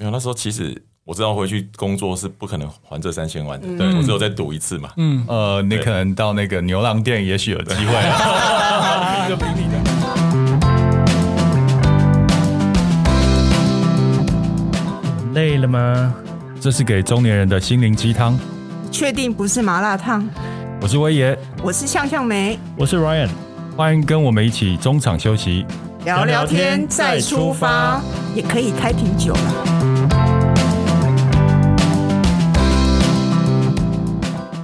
没有，那时候其实我知道回去工作是不可能还这三千万的，对，嗯我只有再赌一次嘛。嗯，呃，你可能到那个牛郎店，也许有机会啊。就凭你的。累了吗？这是给中年人的心灵鸡汤。确定不是麻辣烫？我是威爷，我是向向梅，我是 Ryan，欢迎跟我们一起中场休息。聊聊天再出发，也可以开瓶酒了。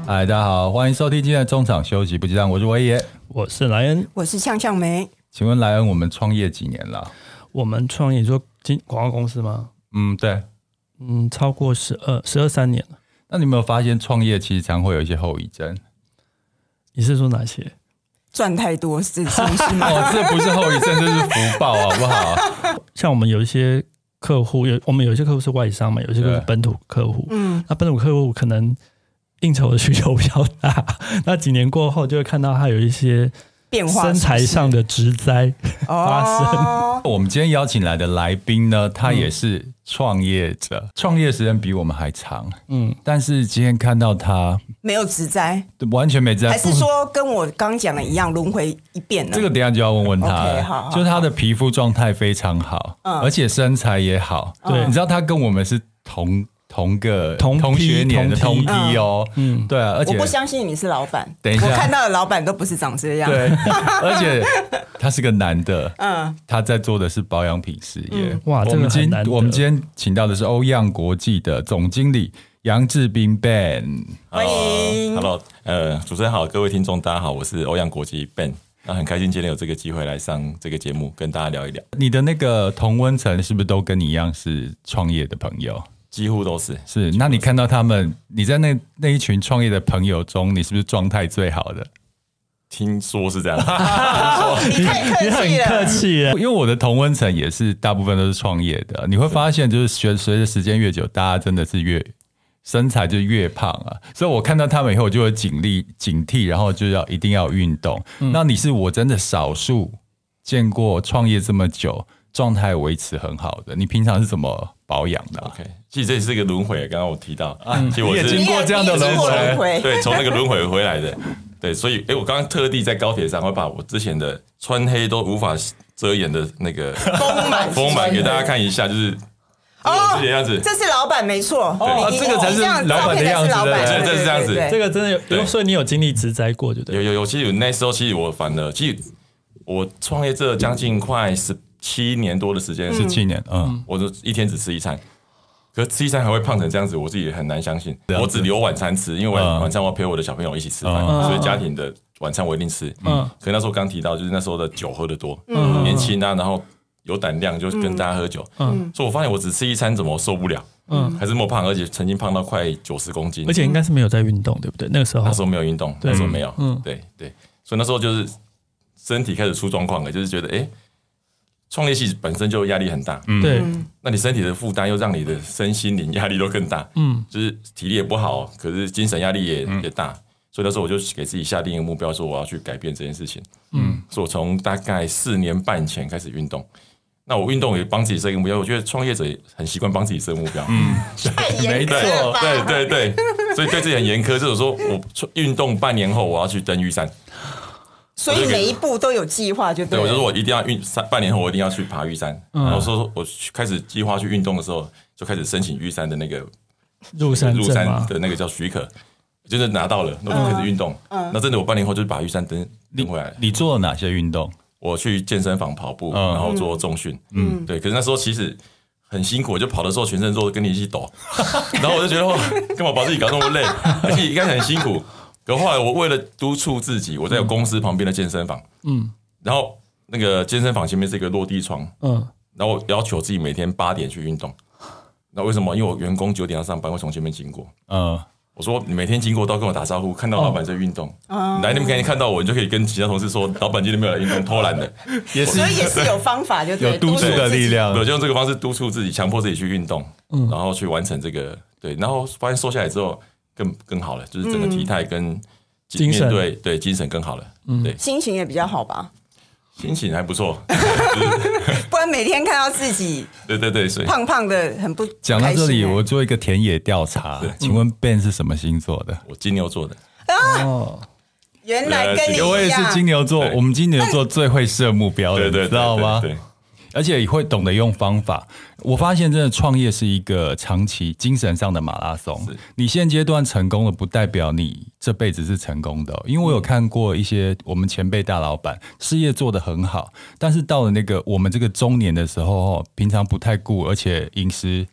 嗨，大家好，欢迎收听今天的中场休息不鸡汤，我是威爷，我是莱恩。我是向向梅。请问莱恩，我们创业几年了？我们创业做经广告公司吗？嗯，对。嗯，超过十二十二三年了。那你有没有发现创业其实常会有一些后遗症？你是说哪些？赚太多是是是吗？哦，这不是后遗症，这是福报，好不好？像我们有一些客户，有我们有一些客户是外商嘛，有一些是本土客户。嗯，那本土客户可能应酬的需求比较大，那几年过后就会看到他有一些变化身材上的植栽发生。哦、我们今天邀请来的来宾呢，他也是创业者，创、嗯、业时间比我们还长。嗯，但是今天看到他没有植栽，完全没职灾，还是说跟我刚讲的一样，轮回一遍呢？这个等一下就要问问他。Okay, 好好好，就是他的皮肤状态非常好，嗯，而且身材也好。对、嗯，你知道他跟我们是同。同个同同学年的同梯哦，嗯，对啊，而且我不相信你是老板，等一下，我看到的老板都不是长这样，对，而且他是个男的，嗯，他在做的是保养品事业，嗯、哇，我们今天我们今天请到的是欧漾国际的总经理杨志斌 Ben，欢迎，Hello，呃，主持人好，各位听众大家好，我是欧漾国际 Ben，那很开心今天有这个机会来上这个节目，跟大家聊一聊。你的那个同温层是不是都跟你一样是创业的朋友？几乎都是是，那你看到他们，你在那那一群创业的朋友中，你是不是状态最好的？听说是这样，你太客气了，你很客气了。因为我的同温层也是大部分都是创业的，你会发现，就是随随着时间越久，大家真的是越身材就越胖啊。所以我看到他们以后，我就会警力警惕，然后就要一定要运动。嗯、那你是我真的少数见过创业这么久，状态维持很好的。你平常是怎么保养的、啊、？OK，其实这是一个轮回。刚刚我提到，嗯、其实我是经过这样的轮回，对，从那个轮回回来的。对，所以，哎，我刚刚特地在高铁上会把我之前的穿黑都无法遮掩的那个丰满。丰满给大家看一下，就是哦，这样子，这是老板没错，哦，这个才是老板的样子，对，这是这样子，这个真的有，所以你有经历职灾过，对不对？有有有，其实那时候其实我反了，其实我创业这将近快十七年多的时间，是七年，嗯，我就一天只吃一餐。可是吃一餐还会胖成这样子，我自己也很难相信。我只留晚餐吃，因为晚晚餐我要陪我的小朋友一起吃饭，嗯、所以家庭的晚餐我一定吃。嗯，可是那时候刚提到，就是那时候的酒喝的多，嗯，年轻啊，然后有胆量，就跟大家喝酒。嗯，所以我发现我只吃一餐怎么受不了？嗯，还是那么胖，而且曾经胖到快九十公斤，而且应该是没有在运动，对不对？那个时候那时候没有运动，那时候没有。嗯，对对，所以那时候就是身体开始出状况了，就是觉得哎。诶创业系本身就压力很大，嗯，对，那你身体的负担又让你的身心灵压力都更大，嗯，就是体力也不好，可是精神压力也也大，所以那时候我就给自己下定一个目标，说我要去改变这件事情，嗯，所以我从大概四年半前开始运动，那我运动也帮自己设一个目标，我觉得创业者很习惯帮自己设目标，嗯，没错，对对对，所以对自己很严苛，就是说我运动半年后我要去登玉山。所以每一步都有计划，就对。对，我就说我一定要运三半年后，我一定要去爬玉山。嗯、然后说，我开始计划去运动的时候，就开始申请玉山的那个入山入山的那个叫许可，就是拿到了，那我就开始运动。嗯，那真的我半年后就把玉山登登回来。你做了哪些运动？我去健身房跑步，然后做重训。嗯，对。可是那时候其实很辛苦，我就跑的时候全身都跟你一起抖，然后我就觉得哇，干嘛把自己搞那么累？而且一开始很辛苦。可后来，我为了督促自己，我在有公司旁边的健身房，嗯，然后那个健身房前面是一个落地窗，嗯，然后要求自己每天八点去运动。那为什么？因为我员工九点要上班，会从前面经过，嗯，我说你每天经过都要跟我打招呼，看到老板在运动，嗯，来你们可以看到我，你就可以跟其他同事说，老板今天没有来运动，偷懒的，也是，所以也是有方法，就有督促的力量，我就用这个方式督促自己，强迫自己去运动，嗯，然后去完成这个，对，然后发现瘦下来之后。更更好了，就是整个体态跟精神。对对精神更好了，嗯，对，心情也比较好吧。心情还不错，不然每天看到自己对对对，所以。胖胖的很不讲到这里，我做一个田野调查，请问 Ben 是什么星座的？我金牛座的，哦，原来跟你一样，我也是金牛座，我们金牛座最会设目标的，对对，知道吗？对而且也会懂得用方法。我发现，真的创业是一个长期精神上的马拉松。你现阶段成功了，不代表你这辈子是成功的哦。因为我有看过一些我们前辈大老板事业做得很好，但是到了那个我们这个中年的时候，平常不太顾，而且饮食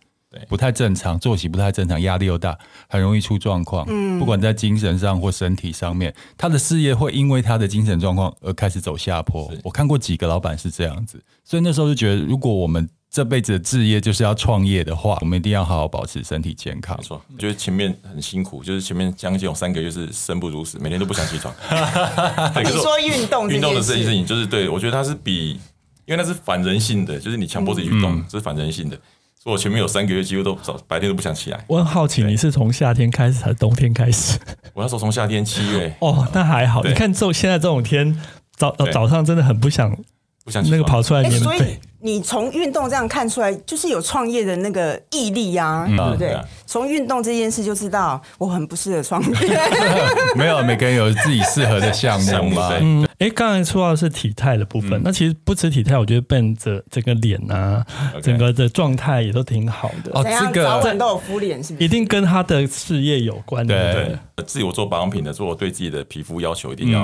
不太正常，作息不太正常，压力又大，很容易出状况。嗯，不管在精神上或身体上面，他的事业会因为他的精神状况而开始走下坡。我看过几个老板是这样子，所以那时候就觉得，如果我们这辈子的置业就是要创业的话，我们一定要好好保持身体健康。没错，我觉得前面很辛苦，就是前面将近有三个月是生不如死，每天都不想起床。你说运动运动的这件事事情，就是对我觉得它是比，因为那是反人性的，就是你强迫自己去动，这是反人性的。所以我前面有三个月几乎都早白天都不想起来。我很好奇，你是从夏天开始还是冬天开始？我那时候从夏天七月 哦，那还好。你看，这现在这种天，早早上真的很不想不想那个跑出来所以。你从运动这样看出来，就是有创业的那个毅力啊，嗯、对不对？从运、啊、动这件事就知道，我很不适合创业。没有，每个人有自己适合的项目嘛。嗯，哎，刚才说到的是体态的部分，嗯、那其实不止体态，我觉得 Ben 这这个脸啊，嗯、整个的状态也都挺好的。哦，这个早晚都有敷脸，是不是？一定跟他的事业有关。对，对，对，自己我做保养品的，做我对自己的皮肤要求一定要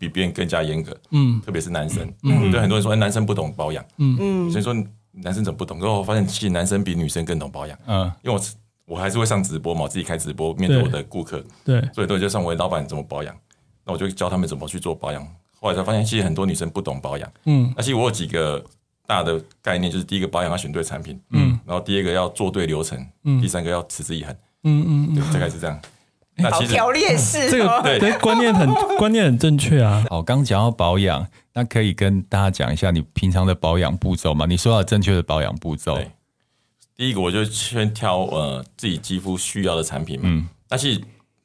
比别人更加严格。嗯，特别是男生，嗯，对很多人说，男生不懂保养。嗯嗯。所以说男生怎么不懂？然后我发现其实男生比女生更懂保养。嗯，因为我我还是会上直播嘛，我自己开直播面对我的顾客。对，所以都就上我的老板怎么保养，那我就教他们怎么去做保养。后来才发现，其实很多女生不懂保养。嗯，那其实我有几个大的概念，就是第一个保养要选对产品，嗯，然后第二个要做对流程，嗯，第三个要持之以恒。嗯嗯嗯，大概是这样。那其实条列式，这个对观念很 观念很正确啊。好，刚讲到保养。那可以跟大家讲一下你平常的保养步骤吗？你说到正确的保养步骤，第一个我就先挑呃自己肌肤需要的产品嘛。嗯，但是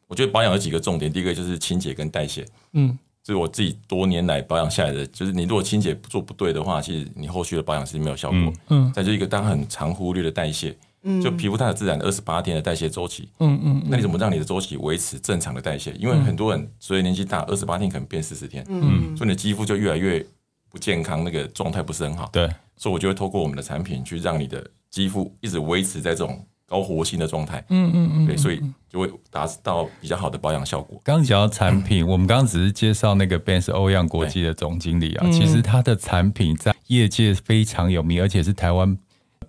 我觉得保养有几个重点，第一个就是清洁跟代谢。嗯，这是我自己多年来保养下来的，就是你如果清洁做不对的话，其实你后续的保养是没有效果。嗯，再就一个大家很常忽略的代谢。就皮肤它有自然的二十八天的代谢周期，嗯嗯，那你怎么让你的周期维持正常的代谢？因为很多人随着年纪大，二十八天可能变四十天，嗯，所以你的肌肤就越来越不健康，那个状态不是很好。对，所以我就会透过我们的产品去让你的肌肤一直维持在这种高活性的状态，嗯嗯嗯，对，所以就会达到比较好的保养效果。刚刚讲到产品，我们刚刚只是介绍那个 Ben 是欧漾国际的总经理啊，其实他的产品在业界非常有名，而且是台湾。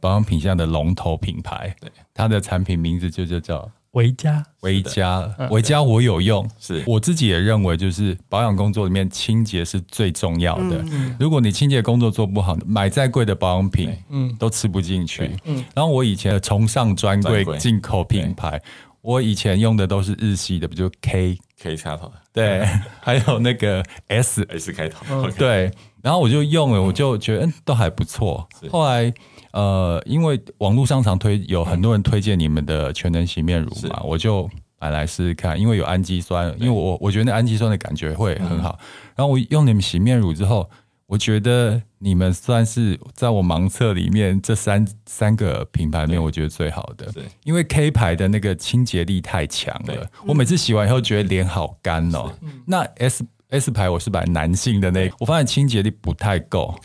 保养品项的龙头品牌，对它的产品名字就就叫维嘉，维嘉，维嘉我有用，是。我自己也认为，就是保养工作里面清洁是最重要的。嗯、如果你清洁工作做不好，买再贵的保养品，嗯，都吃不进去。嗯，然后我以前崇尚专柜进口品牌，我以前用的都是日系的，比如 K K 插头，对，还有那个 S S 开头，嗯、对，然后我就用了，我就觉得嗯都还不错。后来。呃，因为网络上常推有很多人推荐你们的全能洗面乳嘛，我就买来试试看。因为有氨基酸，因为我我觉得那氨基酸的感觉会很好。然后我用你们洗面乳之后，我觉得你们算是在我盲测里面这三三个品牌里面，我觉得最好的。对，因为 K 牌的那个清洁力太强了，我每次洗完以后觉得脸好干哦。那 S S 牌我是买男性的那个，我发现清洁力不太够。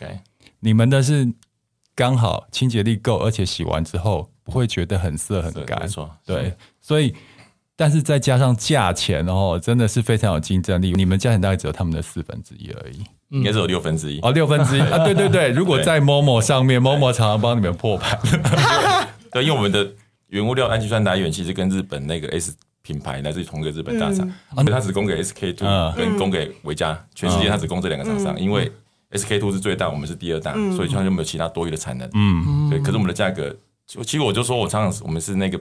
你们的是。刚好清洁力够，而且洗完之后不会觉得很涩很干，没错。对，所以但是再加上价钱哦，真的是非常有竞争力。你们价钱大概只有他们的四分之一而已，应该是有六分之一哦，六分之一 啊！对对对，如果在 Momo 上面，Momo 常常帮你们破盘。对，因为我们的原物料氨基酸来源其实跟日本那个 S 品牌来自于同一个日本大厂，啊，它只供给 SK two 跟供给维嘉，全世界它只供这两个厂商，因为。SK two 是最大，我们是第二大，嗯、所以它就没有其他多余的产能。嗯，对。可是我们的价格，其实我就说我常常我们是那个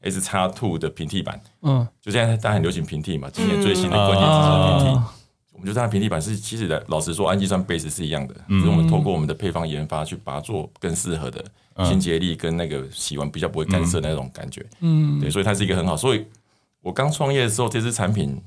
S 叉 two 的平替版。嗯，就现在大家很流行平替嘛，今年最新的关键词是平替。嗯、我们就它平地板是，其实的老实说，氨基酸 base 是一样的，嗯、只是我们透过我们的配方研发去把它做更适合的清洁力跟那个洗完比较不会干涩那种感觉。嗯，对，所以它是一个很好。所以我刚创业的时候，这支产品，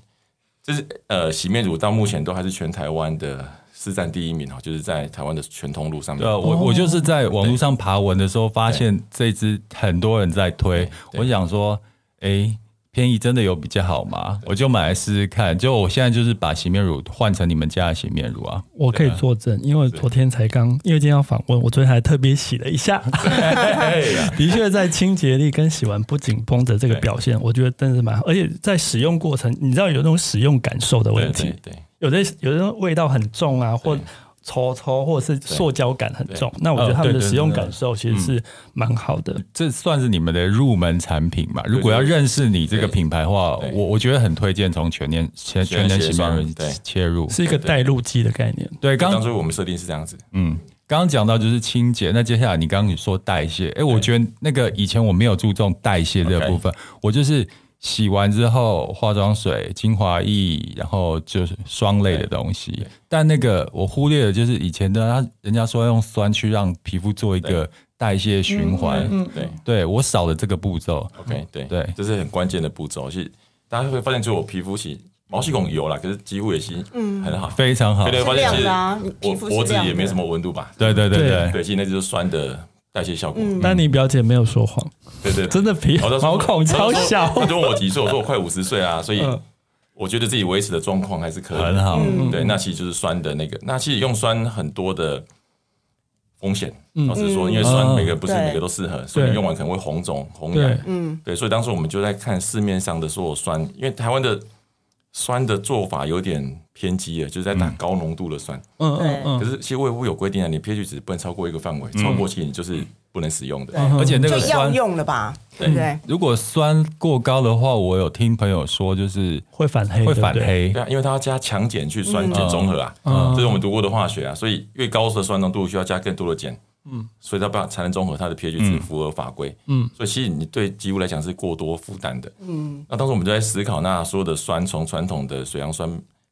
就是呃洗面乳，到目前都还是全台湾的。市占第一名哦，就是在台湾的全通路上面。对，我我就是在网络上爬文的时候，发现这支很多人在推，我想说，哎。便宜真的有比较好吗？我就买来试试看。就我现在就是把洗面乳换成你们家的洗面乳啊，我可以作证，因为昨天才刚，因为今天要访问，我昨天还特别洗了一下。的确，在清洁力跟洗完不紧绷的这个表现，我觉得真的是蛮好。而且在使用过程，你知道有那种使用感受的问题，对，有的有的味道很重啊，或。搓搓或者是塑胶感很重，那我觉得他们的使用感受其实是蛮好的。这算是你们的入门产品嘛？如果要认识你这个品牌的话，我我觉得很推荐从全年全全年洗面乳切入，是一个带路机的概念。对，刚刚所以我们设定是这样子。嗯，刚刚讲到就是清洁，那接下来你刚刚你说代谢，哎，我觉得那个以前我没有注重代谢这个部分，我就是。洗完之后，化妆水、精华液，然后就是霜类的东西。但那个我忽略了，就是以前的他人家说要用酸去让皮肤做一个代谢循环。嗯，对，对我少了这个步骤。OK，对对，这是很关键的步骤。其实大家会发现，就我皮肤洗毛细孔油了，可是几乎也是嗯很好，非常好。对，发现其实我脖子也没什么温度吧？对对对对对，其实那就是酸的。代谢效果，但你表姐没有说谎，对对，真的皮毛孔超小。他就问我几岁，我说我快五十岁啊，所以我觉得自己维持的状况还是可以。很好。对，那其实就是酸的那个，那其实用酸很多的风险，老实说，因为酸每个不是每个都适合，所以你用完可能会红肿、红痒。嗯，对，所以当时我们就在看市面上的所有酸，因为台湾的酸的做法有点偏激了，就是在打高浓度的酸。嗯嗯嗯。可是其实卫福部有规定啊，你 pH 值不能超过一个范围，超过其实你就是不能使用的。而且那个酸要用了吧？对不对？如果酸过高的话，我有听朋友说，就是会反黑，会反黑。对啊，因为它要加强碱去酸碱中和啊，这是我们读过的化学啊，所以越高的酸浓度需要加更多的碱。嗯，所以它把才能中和它的 pH 值符合法规。嗯，所以其实你对肌肤来讲是过多负担的。嗯，那当时我们就在思考，那所有的酸从传统的水杨酸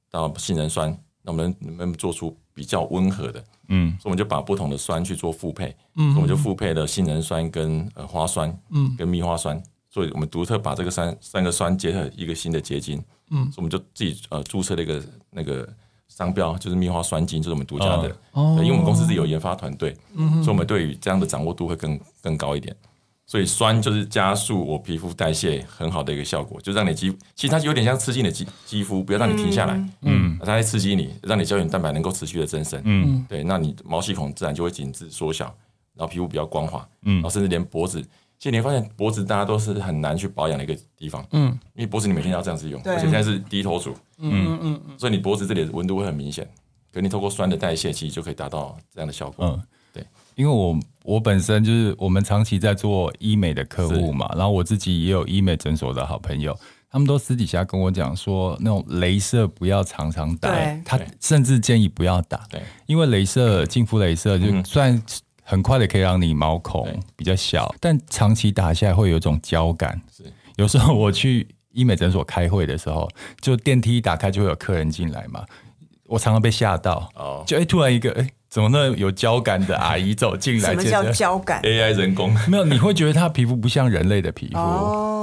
到杏仁酸，那我们能不能做出比较温和的？嗯，所以我们就把不同的酸去做复配。嗯，我们就复配了杏仁酸跟呃花酸，嗯，跟蜜花酸，所以我们独特把这个三三个酸结合一个新的结晶。嗯，所以我们就自己呃注册了一个那个。商标就是蜜花酸晶，就是我们独家的。哦，因为我们公司是有研发团队，嗯，所以我们对于这样的掌握度会更更高一点。所以酸就是加速我皮肤代谢很好的一个效果，就让你肌，其实它有点像刺激你的肌肌肤，不要让你停下来，嗯，它在刺激你，让你胶原蛋白能够持续的增生，嗯，对，那你毛细孔自然就会紧致缩小，然后皮肤比较光滑，嗯，然后甚至连脖子。其实你会发现脖子大家都是很难去保养的一个地方，嗯，因为脖子你每天要这样子用，而且现在是低头族，嗯嗯嗯，所以你脖子这里的温度会很明显，可你透过酸的代谢，其实就可以达到这样的效果。嗯，对，因为我我本身就是我们长期在做医美的客户嘛，然后我自己也有医美诊所的好朋友，他们都私底下跟我讲说，那种镭射不要常常打，他甚至建议不要打，对，因为镭射净肤镭射就算。很快的可以让你毛孔比较小，但长期打下来会有一种胶感。是，有时候我去医美诊所开会的时候，就电梯一打开就会有客人进来嘛，我常常被吓到。哦，就哎，突然一个哎，怎么那有胶感的阿姨走进来？什么叫胶感？AI 人工没有，你会觉得她皮肤不像人类的皮肤。哦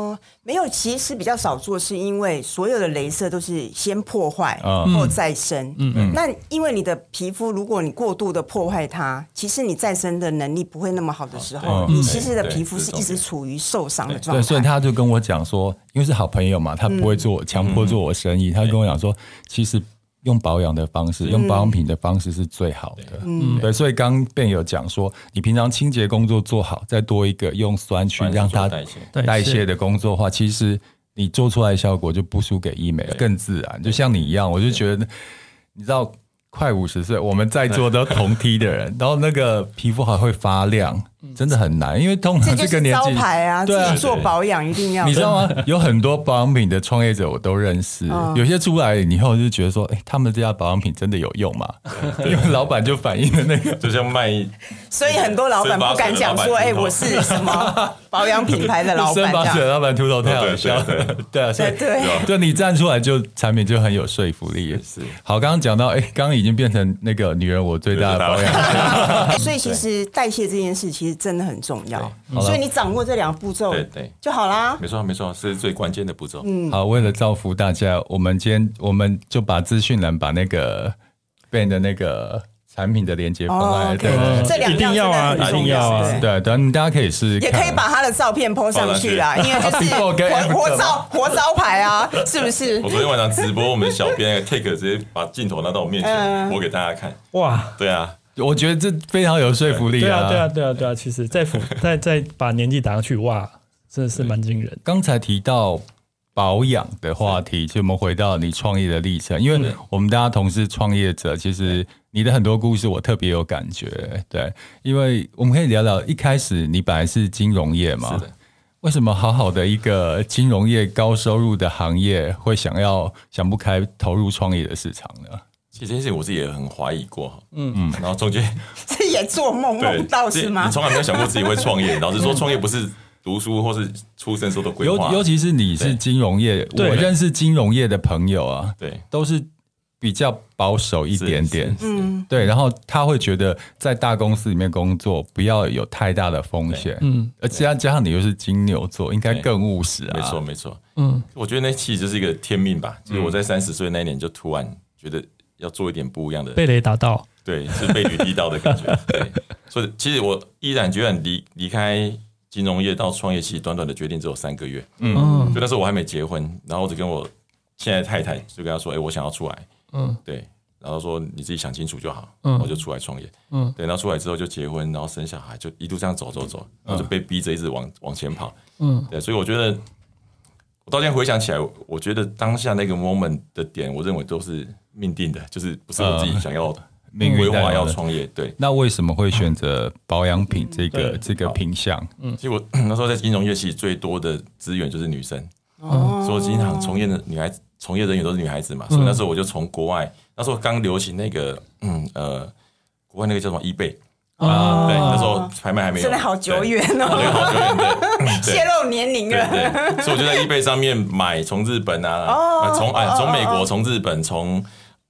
没有，其实比较少做，是因为所有的镭射都是先破坏，后再生。嗯嗯。那因为你的皮肤，如果你过度的破坏它，其实你再生的能力不会那么好的时候，你其实的皮肤是一直处于受伤的状态。对，所以他就跟我讲说，因为是好朋友嘛，他不会做强迫做我生意，他就跟我讲说，其实。用保养的方式，用保养品的方式是最好的。嗯，对，所以刚刚 Ben 有讲说，你平常清洁工作做好，再多一个用酸去让它代谢。代谢的工作的话，其实你做出来的效果就不输给医美了，更自然。就像你一样，我就觉得，你知道。快五十岁，我们在座都同梯的人，然后那个皮肤还会发亮，真的很难，因为通常这个年纪，招牌啊，对啊，做保养一定要。你知道吗？有很多保养品的创业者我都认识，有些出来以后就觉得说，哎，他们这家保养品真的有用吗？因为老板就反映的那个，就像卖，所以很多老板不敢讲说，哎，我是什么 保养品牌的老板，生发水的老板秃头太好笑，对啊，对对，就你站出来就产品就很有说服力。是，好，刚刚讲到，哎，刚刚已。已经变成那个女人我最大的保养，所以其实代谢这件事其实真的很重要。所以你掌握这两个步骤，对对。就好啦。没错没错，是最关键的步骤。嗯，好，为了造福大家，我们今天我们就把资讯栏把那个 Ben 的那个产品的连接方案，对，这两样要啊，一定要啊，对，等大家可以试试，也可以把他的照片 po 上去啦，因为就是活活招活招牌啊，是不是？我昨天晚上直播，我们小编 take 直接把镜头拿到我面前，播给大家看。哇，对啊，我觉得这非常有说服力啊，对啊，对啊，对啊，其实再再再把年纪打上去，哇，真的是蛮惊人。刚才提到。保养的话题，就我们回到你创业的历程，因为我们大家同是创业者，其实你的很多故事我特别有感觉。对，因为我们可以聊聊一开始你本来是金融业嘛，是的，为什么好好的一个金融业高收入的行业，会想要想不开投入创业的市场呢？其实这件事情我自己也很怀疑过，嗯。嗯，然后中间 这也做梦梦到是吗？你从来没有想过自己会创业？老实说，创业不是。读书或是出生时候的规划，尤尤其是你是金融业，对。我认识金融业的朋友啊，对，都是比较保守一点点，嗯，对，然后他会觉得在大公司里面工作不要有太大的风险，嗯，而加加上你又是金牛座，应该更务实啊，没错没错，嗯，我觉得那其实就是一个天命吧，就是我在三十岁那一年就突然觉得要做一点不一样的，被雷打到，对，是被雨滴到的感觉，对，所以其实我毅然决然离离开。金融业到创业期，短短的决定只有三个月。嗯，所以那时候我还没结婚，然后我就跟我现在太太就跟她说：“哎、欸，我想要出来。”嗯，对，然后说你自己想清楚就好。嗯，我就出来创业。嗯，对，然后出来之后就结婚，然后生小孩，就一路这样走走走，然后就被逼着一直往往前跑。嗯，对，所以我觉得我到现在回想起来，我觉得当下那个 moment 的点，我认为都是命定的，就是不是我自己想要 的。命规划要创业，对，那为什么会选择保养品这个、嗯、这个品项？嗯，其实我 那时候在金融业系最多的资源就是女生，哦，所以经常从业的女孩子从业人员都是女孩子嘛，所以那时候我就从国外，那时候刚流行那个，嗯呃，国外那个叫什么 eBay 啊，对，那时候拍卖还没有，真的好久远哦，好久远，对，泄露年龄了，对，所以我就在 eBay 上面买从日本啊，从哎从美国从日本从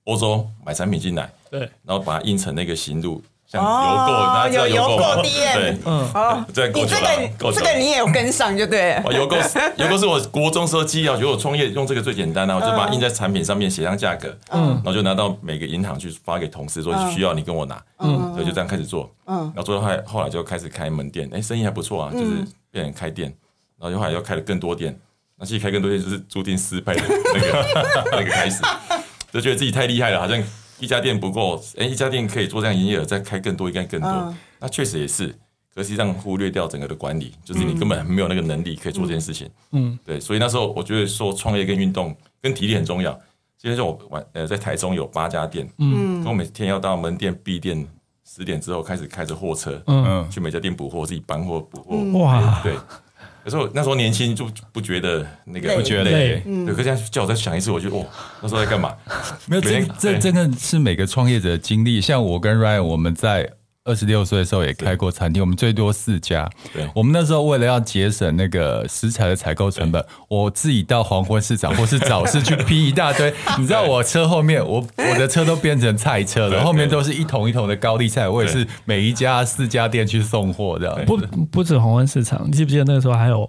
欧洲买产品进来。对，然后把它印成那个型录，像邮购，大家知道邮购对，嗯，哦，对，你这个这个你也有跟上，就对。邮购邮购是我国中时候记忆，觉得我创业用这个最简单，然后我就把它印在产品上面，写上价格，嗯，然后就拿到每个银行去发给同事，说需要你跟我拿，嗯，所以就这样开始做，嗯，然后做到后来后来就开始开门店，哎，生意还不错啊，就是变成开店，然后就后来又开了更多店，那其实开更多店就是注定失败的那个 那个开始，就觉得自己太厉害了，好像。一家店不够，哎，一家店可以做这样营业额，再开更多应该更多。嗯、那确实也是，可实际上忽略掉整个的管理，就是你根本没有那个能力可以做这件事情。嗯，对，所以那时候我觉得说创业跟运动跟体力很重要。今天就我晚呃在台中有八家店，嗯，我每天要到门店闭店十点之后开始开着货车，嗯，去每家店补货，自己搬货补货。哇，对。可是我那时候年轻就不觉得那个不觉得累，对。可是现在叫我再想一次，我觉得哇，那时候在干嘛？没有，这这真的是每个创业者的经历。像我跟 Ryan，我们在二十六岁的时候也开过餐厅，我们最多四家。对，我们那时候为了要节省那个食材的采购成本，我自己到黄昏市场或是早市去批一大堆。你知道我车后面，我我的车都变成菜车了，后面都是一桶一桶的高丽菜。我也是每一家四家店去送货的，不不止黄昏市场，你记不记得那个时候还有？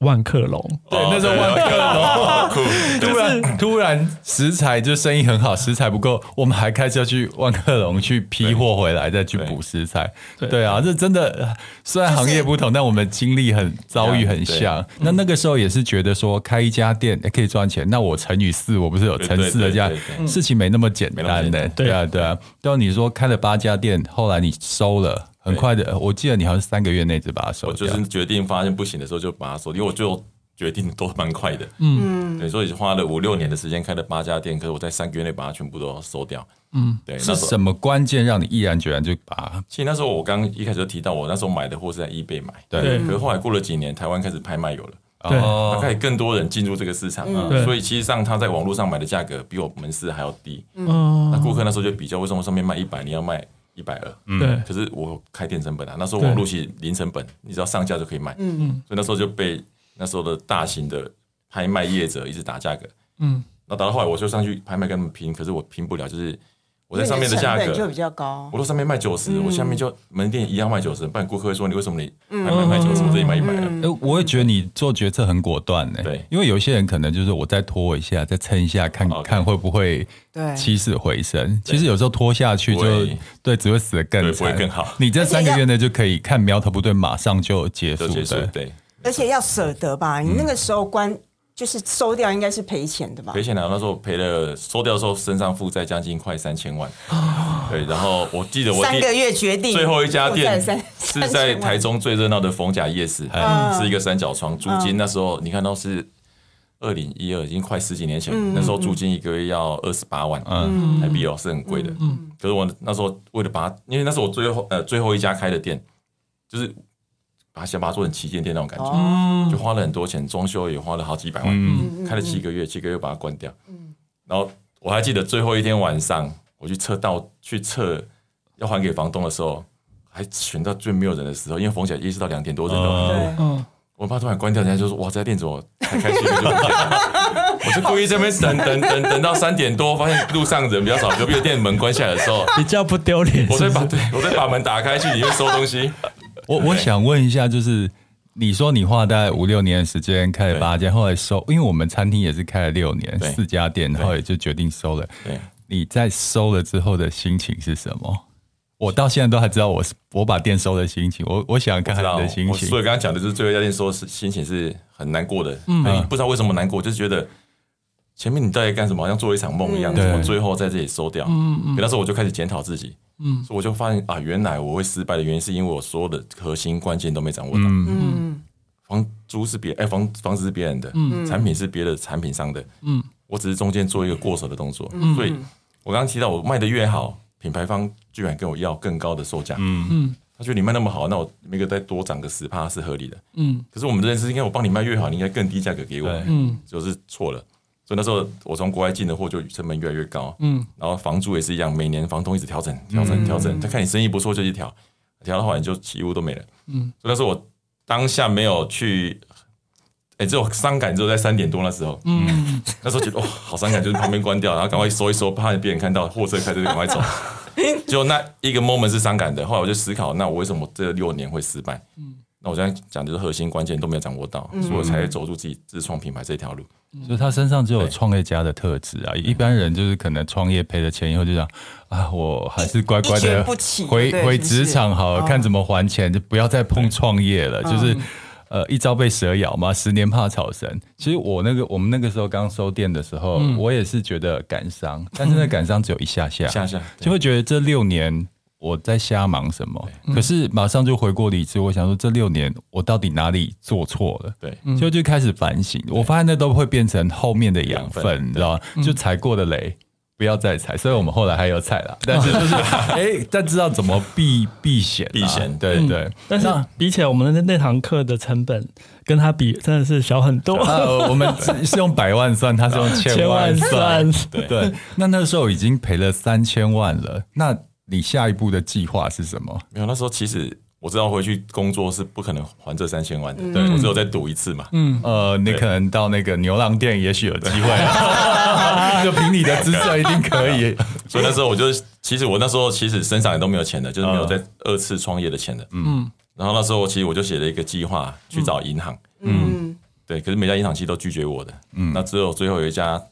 万客隆，对，那时候万客隆，突然突然食材就生意很好，食材不够，我们还开车去万客隆去批货回来，再去补食材。对啊，这真的虽然行业不同，但我们经历很遭遇很像。那那个时候也是觉得说开一家店也可以赚钱，那我乘以四，我不是有乘四的这样，事情没那么简单的。对啊，对啊。到你说开了八家店，后来你收了。很快的，我记得你好像是三个月内就把它收掉。我就是决定发现不行的时候就把它收掉，因为我最后决定都蛮快的。嗯，对，所以花了五六年的时间开了八家店，可是我在三个月内把它全部都收掉。嗯，对。是什么关键让你毅然决然就把它？其实那时候我刚一开始就提到，我那时候买的货是在 eBay 买。对。可是后来过了几年，台湾开始拍卖有了，对，大概更多人进入这个市场，所以其实上他在网络上买的价格比我门市还要低。嗯。那顾客那时候就比较，为什么上面卖一百，你要卖？一百二，嗯，对，可是我开店成本啊，那时候网络其实零成本，你只要上架就可以卖，嗯嗯，所以那时候就被那时候的大型的拍卖业者一直打价格，嗯，那打到后来我就上去拍卖跟他们拼，可是我拼不了，就是我在上面的价格就比较高。我说上面卖九十，我下面就门店一样卖九十。不然顾客会说，你为什么你还卖卖九十？我这里卖一百了。我会觉得你做决策很果断呢。对，因为有些人可能就是我再拖一下，再撑一下，看看会不会起死回生。其实有时候拖下去就对，只会死得更惨，不会更好。你这三个月呢就可以看苗头不对，马上就结束。对，而且要舍得吧，你那个时候关。就是收掉应该是赔钱的吧？赔钱的，那时候赔了，收掉的时候身上负债将近快三千万。对，然后我记得我三个月决定最后一家店是在台中最热闹的逢甲夜市，是一个三角窗，租金那时候你看到是二零一二，已经快十几年前，那时候租金一个月要二十八万，嗯，台币哦，是很贵的。嗯，可是我那时候为了把它，因为那是我最后呃最后一家开的店，就是。他想把它做成旗舰店那种感觉，就花了很多钱，装修也花了好几百万，开了七个月，七个月把它关掉。然后我还记得最后一天晚上，我去测到去测要还给房东的时候，还选到最没有人的时候，因为逢甲夜市到两点多人都很多。我怕突然关掉，人家就说：“哇，这家店怎么太开心了？”我就故意在那边等等等等到三点多，发现路上人比较少，隔壁的店门关下来的时候，比较不丢脸。我再把对我再把门打开去里面收东西。我我想问一下，就是你说你花了大概五六年的时间开了八家，后来收，因为我们餐厅也是开了六年，四家店，然后也就决定收了。对，你在收了之后的心情是什么？我到现在都还知道我是我把店收的心情。我我想看看你的心情。所以刚刚讲的就是最后一家店收是心情是很难过的，嗯，不知道为什么难过，就是觉得前面你到底干什么，好像做了一场梦一样，怎么最后在这里收掉？嗯嗯。那时候我就开始检讨自己。嗯，所以我就发现啊，原来我会失败的原因是因为我所有的核心关键都没掌握到。嗯，房租是别哎，房房子是别人的，嗯，产品是别的产品商的，嗯，我只是中间做一个过手的动作。嗯，所以我刚刚提到我卖的越好，品牌方居然跟我要更高的售价。嗯嗯，他觉得你卖那么好，那我每个再多涨个十趴是合理的。嗯，可是我们这件事应该我帮你卖越好，你应该更低价格给我。嗯，就是错了。所以那时候我从国外进的货就成本越来越高，嗯，然后房租也是一样，每年房东一直调整、调整、调整，他看你生意不错就去调，调的话你就几乎都没了，嗯。所以那时候我当下没有去，哎，只有伤感，只有在三点多那时候，嗯，那时候觉得哇，好伤感，就是旁边关掉，然后赶快收一收，怕别人看到货车开着就赶快走。就那一个 moment 是伤感的，后来我就思考，那我为什么这六年会失败？嗯，那我现在讲的是核心关键都没有掌握到，所以我才走入自己自创品牌这条路。所以他身上只有创业家的特质啊，一般人就是可能创业赔了钱以后就想啊，我还是乖乖的回回职场好了，看怎么还钱，就不要再碰创业了。就是呃，一朝被蛇咬嘛，十年怕草绳。其实我那个我们那个时候刚收店的时候，我也是觉得感伤，但是那感伤只有一下下，下下就会觉得这六年。我在瞎忙什么？可是马上就回过理智，我想说这六年我到底哪里做错了？对，就就开始反省。我发现那都会变成后面的养分，你知道吗？就踩过的雷不要再踩。所以我们后来还有踩了，但是就是 哎，但知道怎么避避险，避险。对对。但是比起来，我们的那堂课的成本跟他比，真的是小很多。我们 是用百万算，他是用千万算。对对。那那时候已经赔了三千万了。那你下一步的计划是什么？没有，那时候其实我知道回去工作是不可能还这三千万的，对，我只有再赌一次嘛。嗯，呃，你可能到那个牛郎店，也许有机会，就凭你的姿色一定可以。所以那时候我就，其实我那时候其实身上也都没有钱的，就是没有在二次创业的钱的。嗯，然后那时候其实我就写了一个计划去找银行。嗯，对，可是每家银行其实都拒绝我的。嗯，那只有最后有一家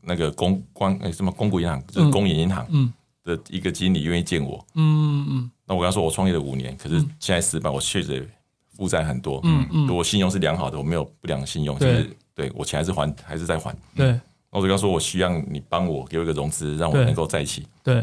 那个公关哎什么公股银行，就是公营银行。嗯。的一个经理愿意见我，嗯嗯，那我跟他说我创业了五年，可是现在失败，我确实负债很多，嗯嗯，我信用是良好的，我没有不良信用，就是对我钱还是还还是在还，对，那我就跟他说我需要你帮我给我一个融资，让我能够再起，对，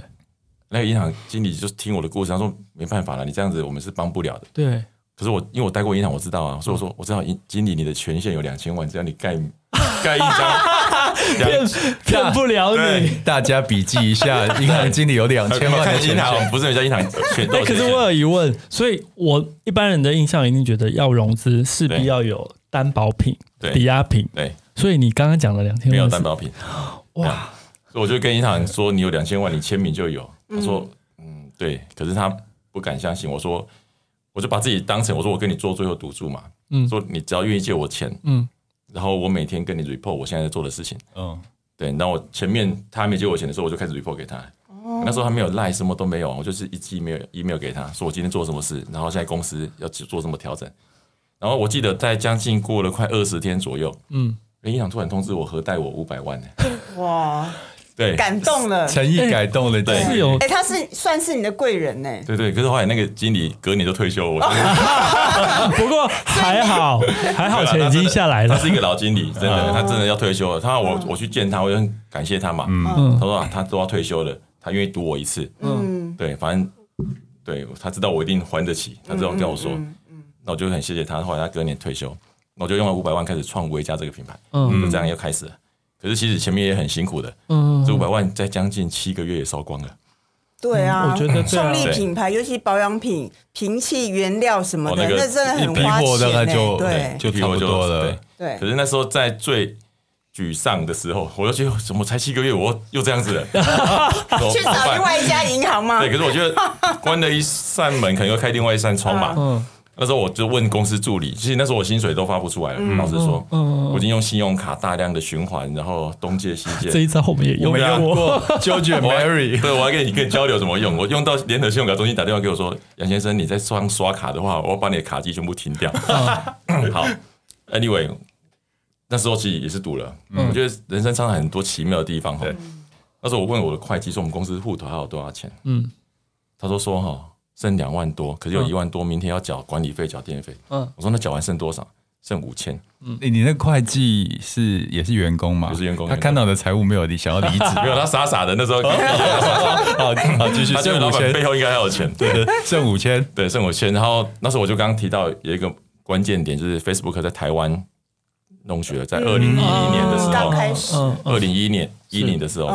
那个银行经理就听我的故事，他说没办法了，你这样子我们是帮不了的，对，可是我因为我待过银行，我知道啊，所以我说我知道银经理你的权限有两千万，只要你盖 盖一张。骗骗不了你，大家笔记一下，银行经理有两千万的钱，不是人家银行全都。可是我有疑问，所以我一般人的印象一定觉得要融资势必要有担保品、抵押品。对，所以你刚刚讲了两千万没有担保品，哇！所以我就跟银行说，你有两千万，你签名就有。他说，嗯，对。可是他不敢相信。我说，我就把自己当成我说我跟你做最后赌注嘛。嗯，说你只要愿意借我钱，嗯。然后我每天跟你 report 我现在在做的事情，嗯，对。那我前面他还没借我钱的时候，我就开始 report 给他，哦那时候还没有赖，什么都没有，我就是一寄 email email 给他说我今天做什么事，然后现在公司要做什么调整。然后我记得在将近过了快二十天左右，嗯，银行突然通知我核贷我五百万呢，哇！对，感动了，诚意感动了，对，是有，哎，他是算是你的贵人呢，对对，可是后来那个经理隔年就退休，我 不过还好，还好钱已经下来了，他是一个老经理，真的，他真的要退休了，他我我去见他，我就很感谢他嘛，嗯，他说啊，他都要退休了，他愿意赌我一次，嗯，对，反正对他知道我一定还得起，他这样跟我说，那我就很谢谢他，后来他隔年退休，那我就用了五百万开始创维加这个品牌，嗯，就这样又开始了。可是其实前面也很辛苦的，嗯，这五百万在将近七个月也烧光了。对啊，我觉得创立品牌，尤其保养品、瓶器、原料什么的，那真的很花钱。对，就差不多了。对，可是那时候在最沮丧的时候，我就觉得怎么才七个月，我又这样子了？去找另外一家银行嘛？对，可是我觉得关了一扇门，可能又开另外一扇窗嘛。嗯。那时候我就问公司助理，其实那时候我薪水都发不出来了。老实说，我已经用信用卡大量的循环，然后东借西借。这一招我们也用过。George Mary，对，我还跟你跟你交流怎么用。我用到联合信用卡中心打电话给我说：“杨先生，你在刷刷卡的话，我要把你的卡机全部停掉。” 好，Anyway，那时候其实也是赌了。我觉得人生常常很多奇妙的地方哈。那时候我问我的会计说：“我们公司户头还有多少钱？”嗯，他说说哈。剩两万多，可是有一万多，明天要缴管理费、缴电费。嗯，我说那缴完剩多少？剩五千。嗯，你那会计是也是员工吗？不是员工，他看到的财务没有你想要离职，没有，他傻傻的那时候。好，好，继续。剩五千，背后应该还有钱。对，剩五千，对，剩五千。然后那时候我就刚刚提到有一个关键点，就是 Facebook 在台湾弄学，在二零一一年的时候，刚开始，二零一一年一零的时候，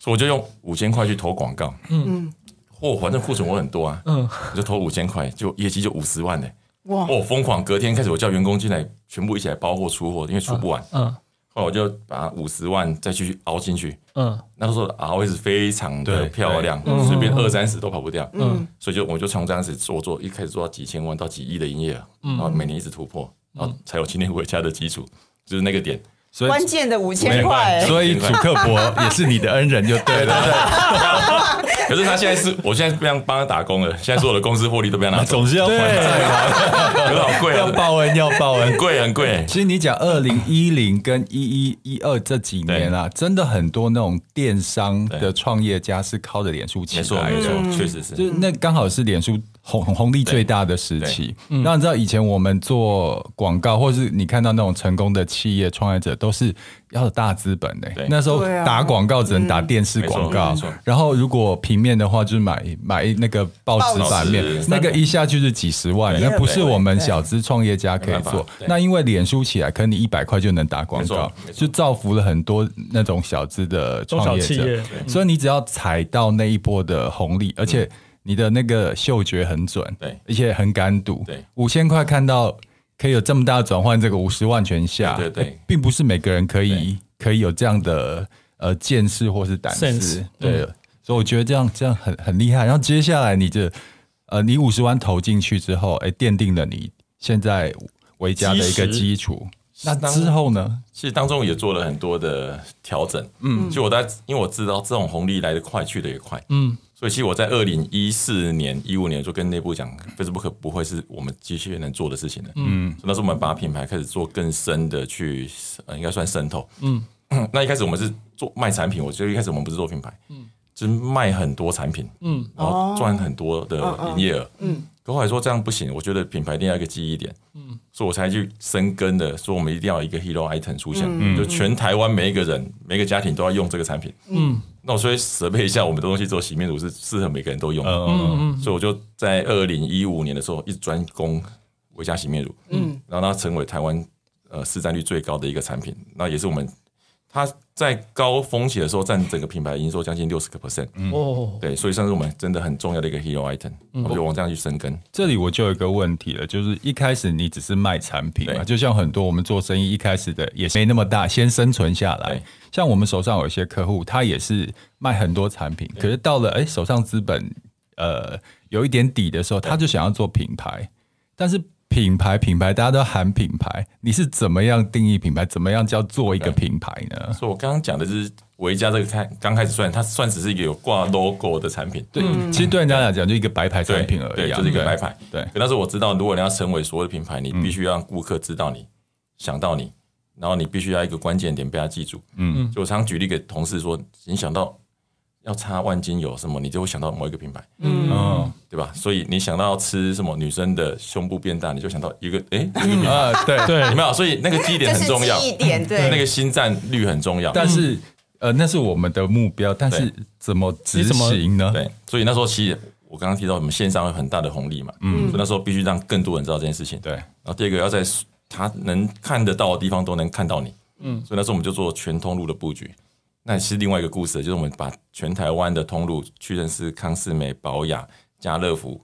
所以我就用五千块去投广告。嗯。哦，反正库存我很多啊，嗯，我就投五千块，就业绩就五十万呢。哇！哦，疯狂！隔天开始，我叫员工进来，全部一起来包货出货，因为出不完。嗯。后来我就把五十万再继续凹进去。嗯。那时候熬的是非常的漂亮，随便二三十都跑不掉。嗯。所以就我就从这样子做做，一开始做到几千万到几亿的营业额，然后每年一直突破，然后才有今天回家的基础，就是那个点。所以关键的五千块，所以主克伯也是你的恩人，就对对对。可是他现在是，我现在不想帮他打工了。现在所有的公司获利都不要拿，总是要还债嘛。可是好贵啊，要报恩要报恩，很贵很贵。其实你讲二零一零跟一一一二这几年啊，真的很多那种电商的创业家是靠着脸书起来的，确实是，就是那刚好是脸书。红红利最大的时期，那你知道以前我们做广告，或是你看到那种成功的企业创业者，都是要有大资本的。那时候打广告只能打电视广告，然后如果平面的话，就是买买那个报纸版面，那个一下就是几十万，那不是我们小资创业家可以做。那因为脸书起来，可能你一百块就能打广告，就造福了很多那种小资的创业者。所以你只要踩到那一波的红利，而且。你的那个嗅觉很准，对，而且很敢赌，对，五千块看到可以有这么大的转换，这个五十万全下，对对，并不是每个人可以可以有这样的呃见识或是胆识，对，所以我觉得这样这样很很厉害。然后接下来你这呃，你五十万投进去之后，哎，奠定了你现在维嘉的一个基础。那之后呢？其实当中也做了很多的调整，嗯，就我在因为我知道这种红利来得快，去得也快，嗯。所以，其实我在二零一四年、一五年就跟内部讲，Facebook 不会是我们机器人能做的事情的。嗯，那时候我们把品牌开始做更深的去，呃，应该算渗透。嗯，那一开始我们是做卖产品，我觉得一开始我们不是做品牌，嗯，就是卖很多产品，嗯，然后赚很多的营业额，嗯。可后来说这样不行，我觉得品牌一定要一个记忆点，嗯，所以我才去深耕的说，我们一定要一个 hero item 出现，嗯，就全台湾每一个人、每个家庭都要用这个产品，嗯。那我所以设备一下，我们的东西做洗面乳是适合每个人都用的，嗯嗯，所以我就在二零一五年的时候一直专攻维嘉洗面乳，嗯，然后它成为台湾呃市占率最高的一个产品，那也是我们它在高峰期的时候占整个品牌营收将近六十个 percent，哦，对，所以算是我们真的很重要的一个 hero item，我就往这样去深耕。这里我就有一个问题了，就是一开始你只是卖产品嘛，就像很多我们做生意一开始的也没那么大，先生存下来。像我们手上有一些客户，他也是卖很多产品，可是到了哎手上资本呃有一点底的时候，他就想要做品牌，但是品牌，品牌大家都喊品牌，你是怎么样定义品牌？怎么样叫做一个品牌呢？所以我刚刚讲的就是维嘉这个开刚开始算，它算只是一个有挂 logo 的产品。对，其实对人家来讲就一个白牌产品而已，对，就是一个白牌。对，可那时候我知道，如果你要成为所有的品牌，你必须要让顾客知道你，想到你，然后你必须要一个关键点被他记住。嗯嗯，就我常常举例给同事说，你想到。要擦万金油什么，你就会想到某一个品牌，嗯，对吧？所以你想到要吃什么女生的胸部变大，你就想到一个哎，一个品牌，对。对，有没有？所以那个基点很重要，基点对，那个心战率很重要。但是呃，那是我们的目标，但是怎么执行呢？对，所以那时候其实我刚刚提到我们线上有很大的红利嘛，嗯，所以那时候必须让更多人知道这件事情。对，然后第二个要在他能看得到的地方都能看到你，嗯，所以那时候我们就做全通路的布局。那是另外一个故事，就是我们把全台湾的通路，屈臣氏、康士美、宝雅、家乐福，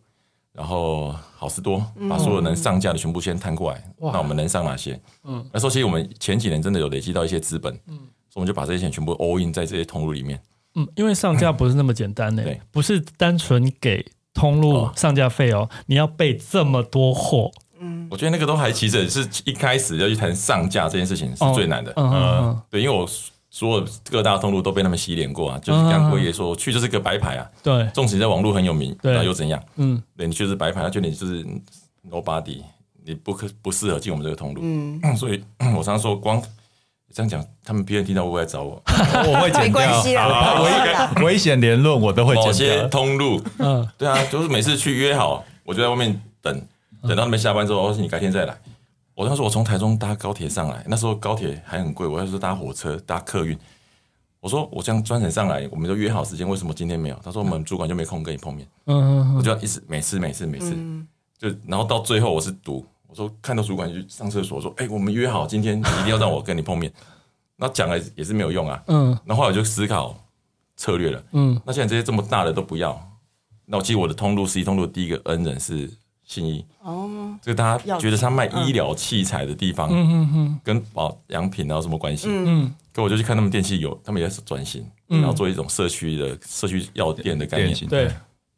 然后好事多，把所有能上架的全部先摊过来。嗯、那我们能上哪些？嗯，那说其实我们前几年真的有累积到一些资本，嗯，所以我们就把这些钱全部 all in 在这些通路里面。嗯，因为上架不是那么简单呢，对，不是单纯给通路上架费哦，你要备这么多货。嗯，我觉得那个都还其实是一开始要去谈上架这件事情是最难的。嗯嗯，对，因为我。所有各大通路都被他们洗脸过啊！就是刚辉爷说去就是个白牌啊，对，纵使在网络很有名，那又怎样？嗯，对，你就是白牌，他觉得你就是 nobody，你不可不适合进我们这个通路。嗯，所以 我常常说，光这样讲，他们别人听到会不会来找我？我会剪掉，危危险言论我都会剪掉。某些通路，嗯，对啊，就是每次去约好，我就在外面等，等到他们下班之后，我说你改天再来。我当时我从台中搭高铁上来，那时候高铁还很贵，我要是搭火车搭客运。我说我这样专程上来，我们就约好时间，为什么今天没有？他说我们主管就没空跟你碰面。嗯我就一直每次每次每次，就然后到最后我是赌，我说看到主管去上厕所，说哎，我们约好今天一定要让我跟你碰面。那讲了也是没有用啊。嗯，然后后来我就思考策略了。嗯，那现在这些这么大的都不要，那我记得我的通路，实际通路第一个恩人是。信义。哦，这个大家觉得他卖医疗器材的地方，嗯嗯嗯，跟保养品有什么关系？嗯，可我就去看他们电器有，他们也是转型，然后做一种社区的社区药店的概念。对，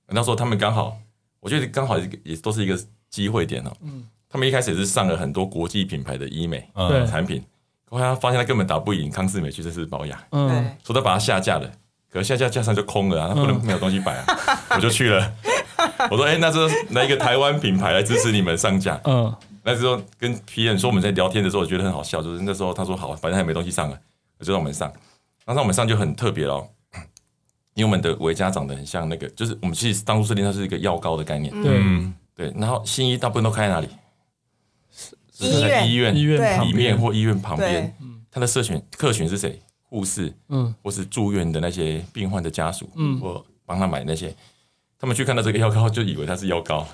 那时候他们刚好，我觉得刚好也都是一个机会点哦。嗯，他们一开始也是上了很多国际品牌的医美产品，后来他发现他根本打不赢康是美，其实是保养，嗯，所以他把它下架了，可是下架架上就空了啊，他不能没有东西摆啊，我就去了。我说：“哎、欸，那这哪一个台湾品牌来支持你们上架？”嗯，那时候跟皮人说我们在聊天的时候，我觉得很好笑。就是那时候他说：“好，反正还没东西上了，就让我们上。”那让我们上就很特别哦，因为我们的维嘉长得很像那个，就是我们其实当初设定它是一个药膏的概念。对、嗯、对，然后新医大部分都开在哪里？医院、医院、医院里面或医院旁边。他的社群客群是谁？护士，嗯，或是住院的那些病患的家属，嗯，或帮他买那些。他们去看到这个药膏，就以为它是药膏，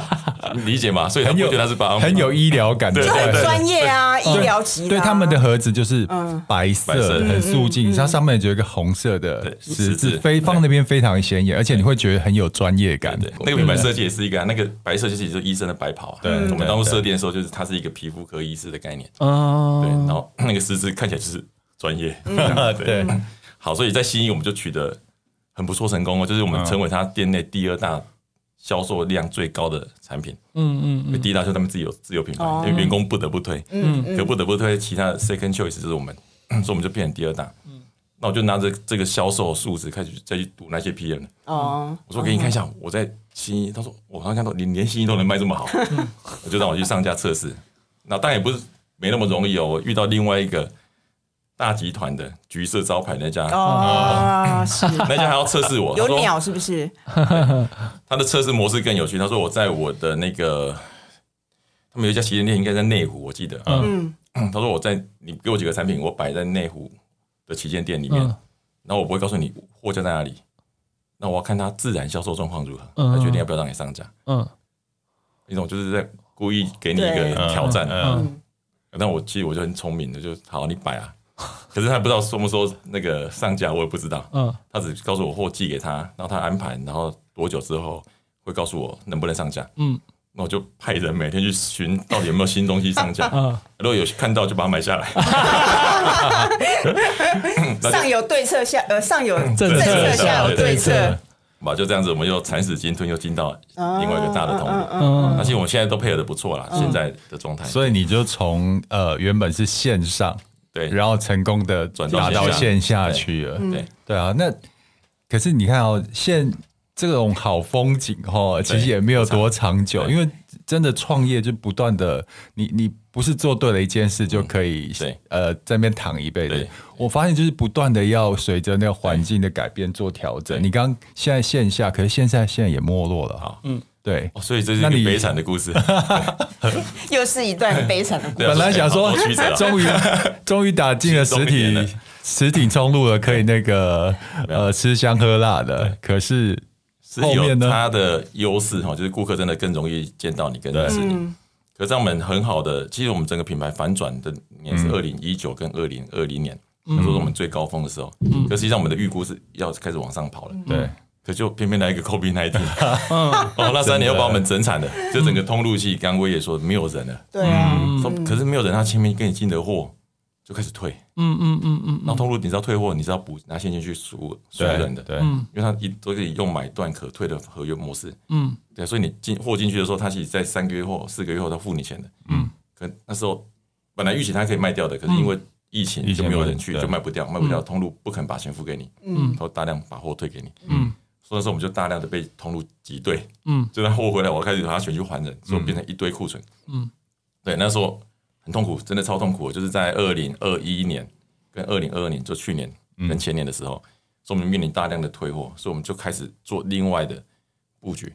理解吗？所以他们觉得它是保养品，很有医疗感，对对对，专业啊，医疗级。对他们的盒子就是白色，很素净，它上面就有一个红色的十字，非放那边非常显眼，而且你会觉得很有专业感。那个品牌设计也是一个，那个白色就是就是医生的白袍啊。对，我们当初设定的时候，就是它是一个皮肤科医师的概念。哦，对，然后那个十字看起来就是专业。对，好，所以在新医我们就取得。很不错，成功哦！就是我们成为他店内第二大销售量最高的产品。嗯嗯，因为第一大就是他们自己有自有品牌，因为员工不得不推，嗯，可不得不推其他的 second choice 就是我们，所以我们就变成第二大。嗯，那我就拿着这个销售数字开始再去赌那些 PM 了。哦，我说给你看一下，我在新一，他说我刚刚看到你连新一都能卖这么好，我就让我去上架测试。那当然也不是没那么容易哦，我遇到另外一个。大集团的橘色招牌那家哦，是 那家还要测试我，有鸟是不是？他的测试模式更有趣。他说我在我的那个，他们有一家旗舰店，应该在内湖，我记得。嗯，他说我在你给我几个产品，我摆在内湖的旗舰店里面，然后我不会告诉你货架在哪里，那我要看他自然销售状况如何，他决定要不要让你上架。嗯，一种就是在故意给你一个挑战。嗯，但我其实我就很聪明的，就好，你摆啊。可是他不知道说不说那个上架，我也不知道。嗯，他只告诉我货寄给他，然后他安排，然后多久之后会告诉我能不能上架。嗯，那我就派人每天去寻到底有没有新东西上架。嗯，如果有看到就把它买下来。上有对策下呃上有政策下有对策。吧，就这样子，我们又蚕死鲸吞，又进到另外一个大的通路。嗯，而且我们现在都配合的不错了，现在的状态。所以你就从呃原本是线上，对，然后成功的转到到线下去了。对。对啊，那可是你看哦，现这种好风景哦，其实也没有多长久，因为真的创业就不断的，你你不是做对了一件事就可以，呃，在那边躺一辈子。我发现就是不断的要随着那个环境的改变做调整。你刚现在线下，可是现在现在也没落了哈。嗯，对，所以这是一个悲惨的故事，又是一段悲惨的故事。本来想说，终于 终于打进了实体实体冲路了，可以那个呃吃香喝辣的，可是。后面呢，它的优势哈，就是顾客真的更容易见到你跟认识你。可是，在我们很好的，其实我们整个品牌反转的年是二零一九跟二零二零年，那时候是我们最高峰的时候。嗯，可实际上我们的预估是要开始往上跑了。对、嗯，可就偏偏来一个 COVID-19，哦，那三年又把我们整惨了，就整个通路系，刚刚威也说没有人了。对啊，可是没有人，他前面跟你进的货。就开始退，嗯嗯嗯嗯，然后通路你知道退货，你知道补拿现金去赎赎人的，对，因为他一都可以用买断可退的合约模式，嗯，对，所以你进货进去的时候，他其实在三个月后、四个月后他付你钱的，嗯，可那时候本来预期他可以卖掉的，可是因为疫情就没有人去，就卖不掉，卖不掉，通路不肯把钱付给你，嗯，然后大量把货退给你，嗯，所以那时候我们就大量的被通路挤兑，嗯，就那货回来，我开始把它选去还人，所以变成一堆库存，嗯，对，那时候。很痛苦，真的超痛苦。就是在二零二一年跟二零二二年，就去年跟前年的时候，所以我们面临大量的退货，所以我们就开始做另外的布局。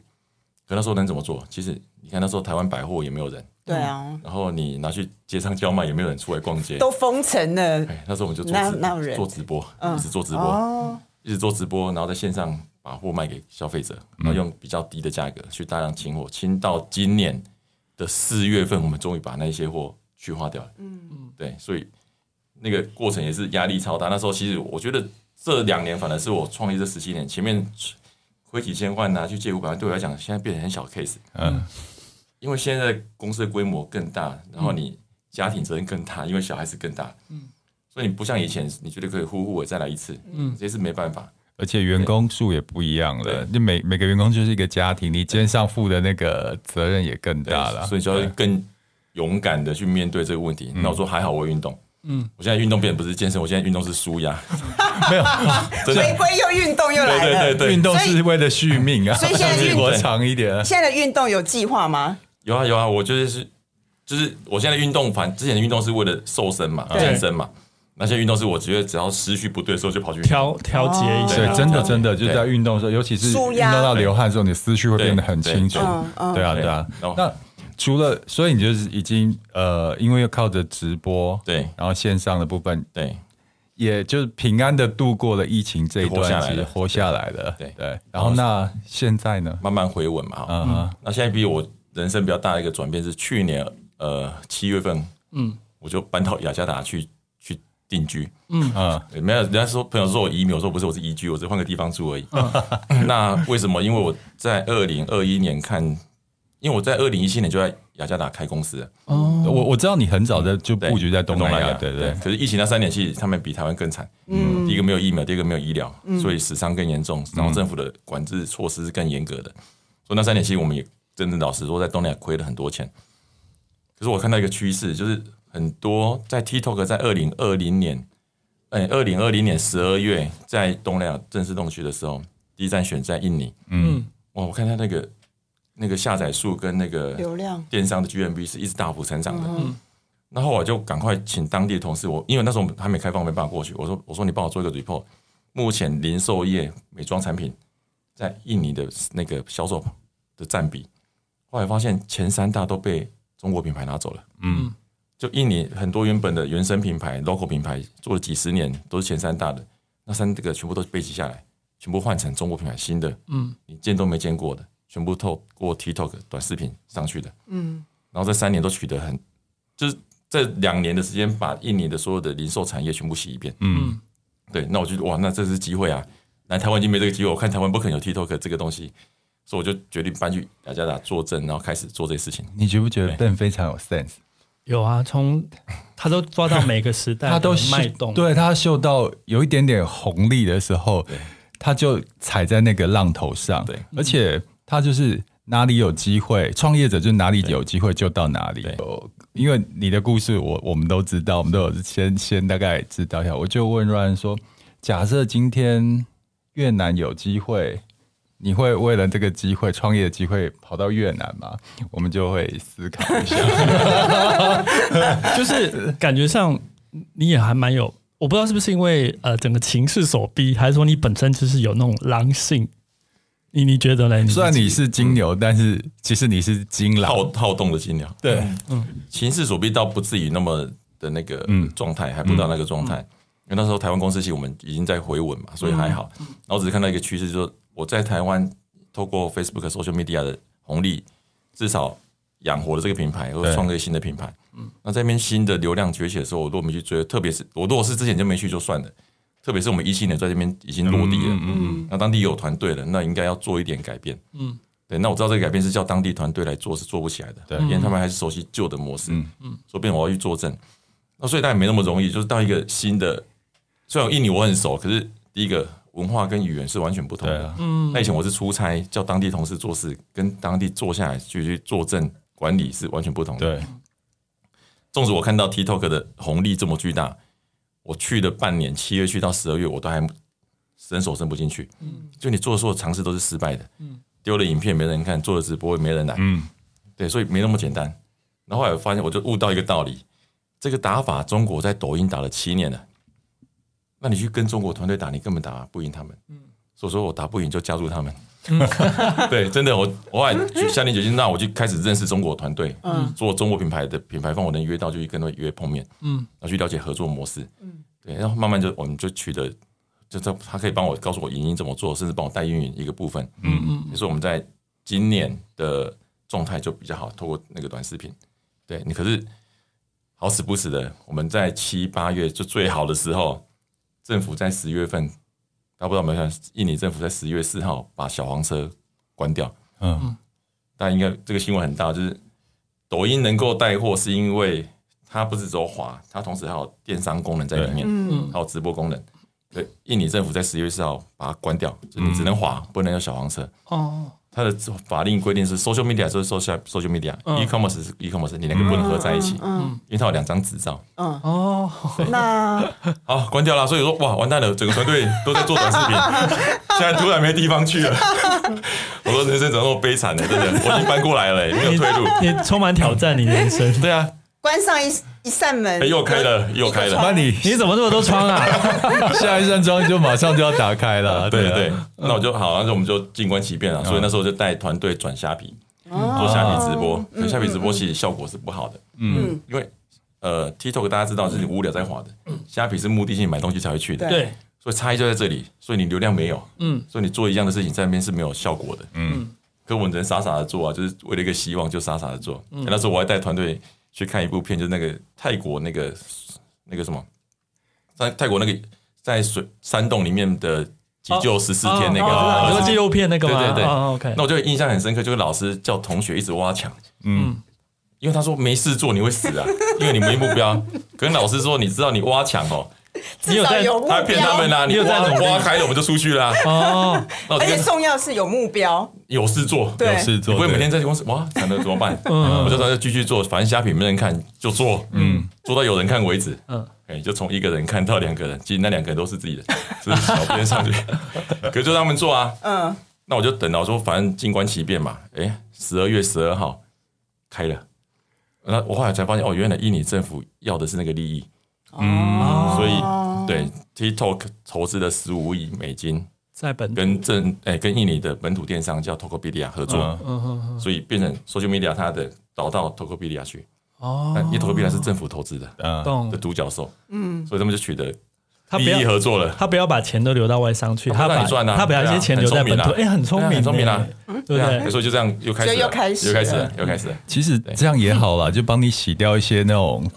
可那时候能怎么做？其实你看那时候台湾百货也没有人，对啊。然后你拿去街上叫卖，也没有人出来逛街，都封城了。那时候我们就做做直播，一直做直播，一直做直播，然后在线上把货卖给消费者，然后用比较低的价格去大量清货，清到今年的四月份，我们终于把那些货。去化掉了，嗯嗯，对，所以那个过程也是压力超大。那时候其实我觉得这两年反而是我创业这十七年，前面亏几千万拿去借五百万，对我来讲现在变成很小 case。嗯，因为现在公司的规模更大，然后你家庭责任更大，因为小孩子更大，嗯，所以你不像以前，你觉得可以呼呼我再来一次，嗯，这是没办法。而且员工数也不一样了，就每每个员工就是一个家庭，你肩上负的那个责任也更大了，所以就要更。勇敢的去面对这个问题。那我说还好，我运动。嗯，我现在运动变不是健身，我现在运动是舒压。没有，回归又运动又来了。对对对，运动是为了续命啊，所以现在 运活长一点。现在的运动有计划吗？有啊有啊，我就是就是我现在运动，反之前的运动是为了瘦身嘛，健身嘛。那些运动是我觉得只要思绪不对的时候就跑去调调节一下。对，真的真的就是在运动的时候，尤其是运动到流汗的时候，你思绪会变得很清楚。对啊对。啊，那。除了，所以你就是已经呃，因为要靠着直播，对，然后线上的部分，对，也就是平安的度过了疫情这一段其实，活下来了，对。对。然后那现在呢，慢慢回稳嘛，嗯，那现在比我人生比较大的一个转变是去年呃七月份，嗯，我就搬到雅加达去去定居，嗯啊，没有人家说朋友说我移民，我说不是，我是移居，我只换个地方住而已。那为什么？因为我在二零二一年看。因为我在二零一七年就在雅加达开公司哦，我我知道你很早的就布局在东南亚，对对，对。可是疫情那三年，其实他们比台湾更惨。嗯，第一个没有疫苗，第二个没有医疗，所以死伤更严重，然后政府的管制措施是更严格的。所以那三年，其实我们也真的老实说，在东南亚亏了很多钱。可是我看到一个趋势，就是很多在 TikTok 在二零二零年，哎，二零二零年十二月在东南亚正式动区的时候，第一站选在印尼。嗯，哇，我看他那个。那个下载数跟那个流量电商的 GMV 是一直大幅成长的，嗯，然后我就赶快请当地的同事，我因为那时候还没开放，没办法过去。我说我说你帮我做一个 report，目前零售业美妆产品在印尼的那个销售的占比，后来发现前三大都被中国品牌拿走了，嗯，就印尼很多原本的原生品牌 local 品牌做了几十年都是前三大的，那三这个全部都背起下来，全部换成中国品牌新的，嗯，你见都没见过的。全部透过 TikTok 短视频上去的，嗯，然后这三年都取得很，就是这两年的时间把印尼的所有的零售产业全部洗一遍，嗯，对，那我觉得哇，那这是机会啊！来台湾已经没这个机会，我看台湾不可能有 TikTok 这个东西，所以我就决定搬去雅加达坐镇，然后开始做这些事情。你觉不觉得 Ben 非常有 sense？有啊，从他都抓到每个时代，他都脉动，对他嗅到有一点点红利的时候。他就踩在那个浪头上，对，而且他就是哪里有机会，创业者就哪里有机会就到哪里。因为你的故事我我们都知道，我们都有先先大概知道一下。我就问 Ryan 说，假设今天越南有机会。你会为了这个机会创业的机会跑到越南吗？我们就会思考一下，就是感觉上你也还蛮有，我不知道是不是因为呃整个情势所逼，还是说你本身就是有那种狼性？你你觉得呢？虽然你是金牛，嗯、但是其实你是金狼，好好动的金牛。对，嗯，情势所逼倒不至于那么的那个状态，嗯、还不到那个状态。嗯、因为那时候台湾公司其实我们已经在回稳嘛，所以还好。嗯、然后只是看到一个趋势，就。我在台湾透过 Facebook social media 的红利，至少养活了这个品牌，或者创个新的品牌。嗯，那这边新的流量崛起的时候，我如果没去追，特别是我如果是之前就没去就算了。特别是我们一七年在这边已经落地了，嗯嗯，那当地有团队了，那应该要做一点改变。嗯，对，那我知道这个改变是叫当地团队来做是做不起来的，对，因为他们还是熟悉旧的模式。嗯嗯，所以变我要去作证，那所以当然没那么容易，就是到一个新的，虽然印尼我很熟，可是第一个。文化跟语言是完全不同的。嗯，那以前我是出差，叫当地同事做事，跟当地坐下来去去坐镇管理是完全不同的。对，纵使我看到 TikTok 的红利这么巨大，我去了半年，七月去到十二月，我都还伸手伸不进去。嗯，就你做的所有尝试都是失败的。嗯，丢了影片没人看，做了直播也没人来。嗯，对，所以没那么简单。然后后来我发现，我就悟到一个道理：这个打法，中国在抖音打了七年了。那你去跟中国团队打，你根本打不赢他们。嗯，所以说我打不赢就加入他们。嗯、对，真的，我我后来下定决心，那我就开始认识中国团队。嗯，做中国品牌的品牌方，我能约到就去跟他们约碰面。嗯，然后去了解合作模式。嗯，对，然后慢慢就我们就取得，就这他可以帮我告诉我营运怎么做，甚至帮我带运营一个部分。嗯嗯，所以我们在今年的状态就比较好，透过那个短视频。对你可是好死不死的，我们在七八月就最好的时候。政府在十月份，大家不知道有没有看？印尼政府在十月四号把小黄车关掉。嗯，大家应该这个新闻很大，就是抖音能够带货，是因为它不是只有滑，它同时还有电商功能在里面，嗯，还有直播功能。对，印尼政府在十月四号把它关掉，就你只能滑，不能有小黄车。哦。它的法令规定是 social media 就是 social social media，e-commerce 是 e-commerce，你两个不能合在一起，嗯，因为它有两张执照，嗯。哦，那 好关掉了，所以说哇完蛋了，整个团队都在做短视频，现在突然没地方去了，我说人生怎么那么悲惨呢？真的，我已经搬过来了，没有退路，你充满挑战，你人生，对啊。关上一一扇门，又开了，又开了。那你你怎么这么多窗啊？下一扇窗就马上就要打开了。对对，那我就好，那我们就静观其变了。所以那时候就带团队转虾皮，做虾皮直播。可虾皮直播其实效果是不好的，嗯，因为呃，TikTok 大家知道是无聊在滑的，虾皮是目的性买东西才会去的，对。所以差异就在这里，所以你流量没有，嗯，所以你做一样的事情在那边是没有效果的，嗯。可我们人傻傻的做啊，就是为了一个希望就傻傻的做。那时候我还带团队。去看一部片，就是那个泰国那个那个什么，在泰国那个在水山洞里面的急救十四天那个，那个纪录片那个吗？对对对，OK。那我就印象很深刻，就是老师叫同学一直挖墙，嗯，因为他说没事做你会死啊，因为你没目标。跟老师说，你知道你挖墙哦。你有在？他骗他们啊！你有在？挖开了我们就出去啦。哦，而且重要是有目标，有事做，有事做。不会每天在公司哇，惨了怎么办？我就说要继续做，反正虾品没人看就做，嗯，做到有人看为止。嗯，哎，就从一个人看到两个人，其实那两个人都是自己的，就是小编上去，可是就让他们做啊。嗯，那我就等到说，反正静观其变嘛。哎，十二月十二号开了，那我后来才发现，哦，原来印尼政府要的是那个利益。嗯，所以对 TikTok 投资了十五亿美金，在本跟正哎跟印尼的本土电商叫 Tokopedia 合作，所以变成 Social Media 它的导到 Tokopedia 去。哦，因为 Tokopedia 是政府投资的，嗯，的独角兽，嗯，所以他们就取得。他不要合作了，他不要把钱都流到外商去，他把他把一些钱留在本土，哎，很聪明，很聪明啊，对不对？所以就这样又开始，又开始，又开始，又开始。其实这样也好了，就帮你洗掉一些那种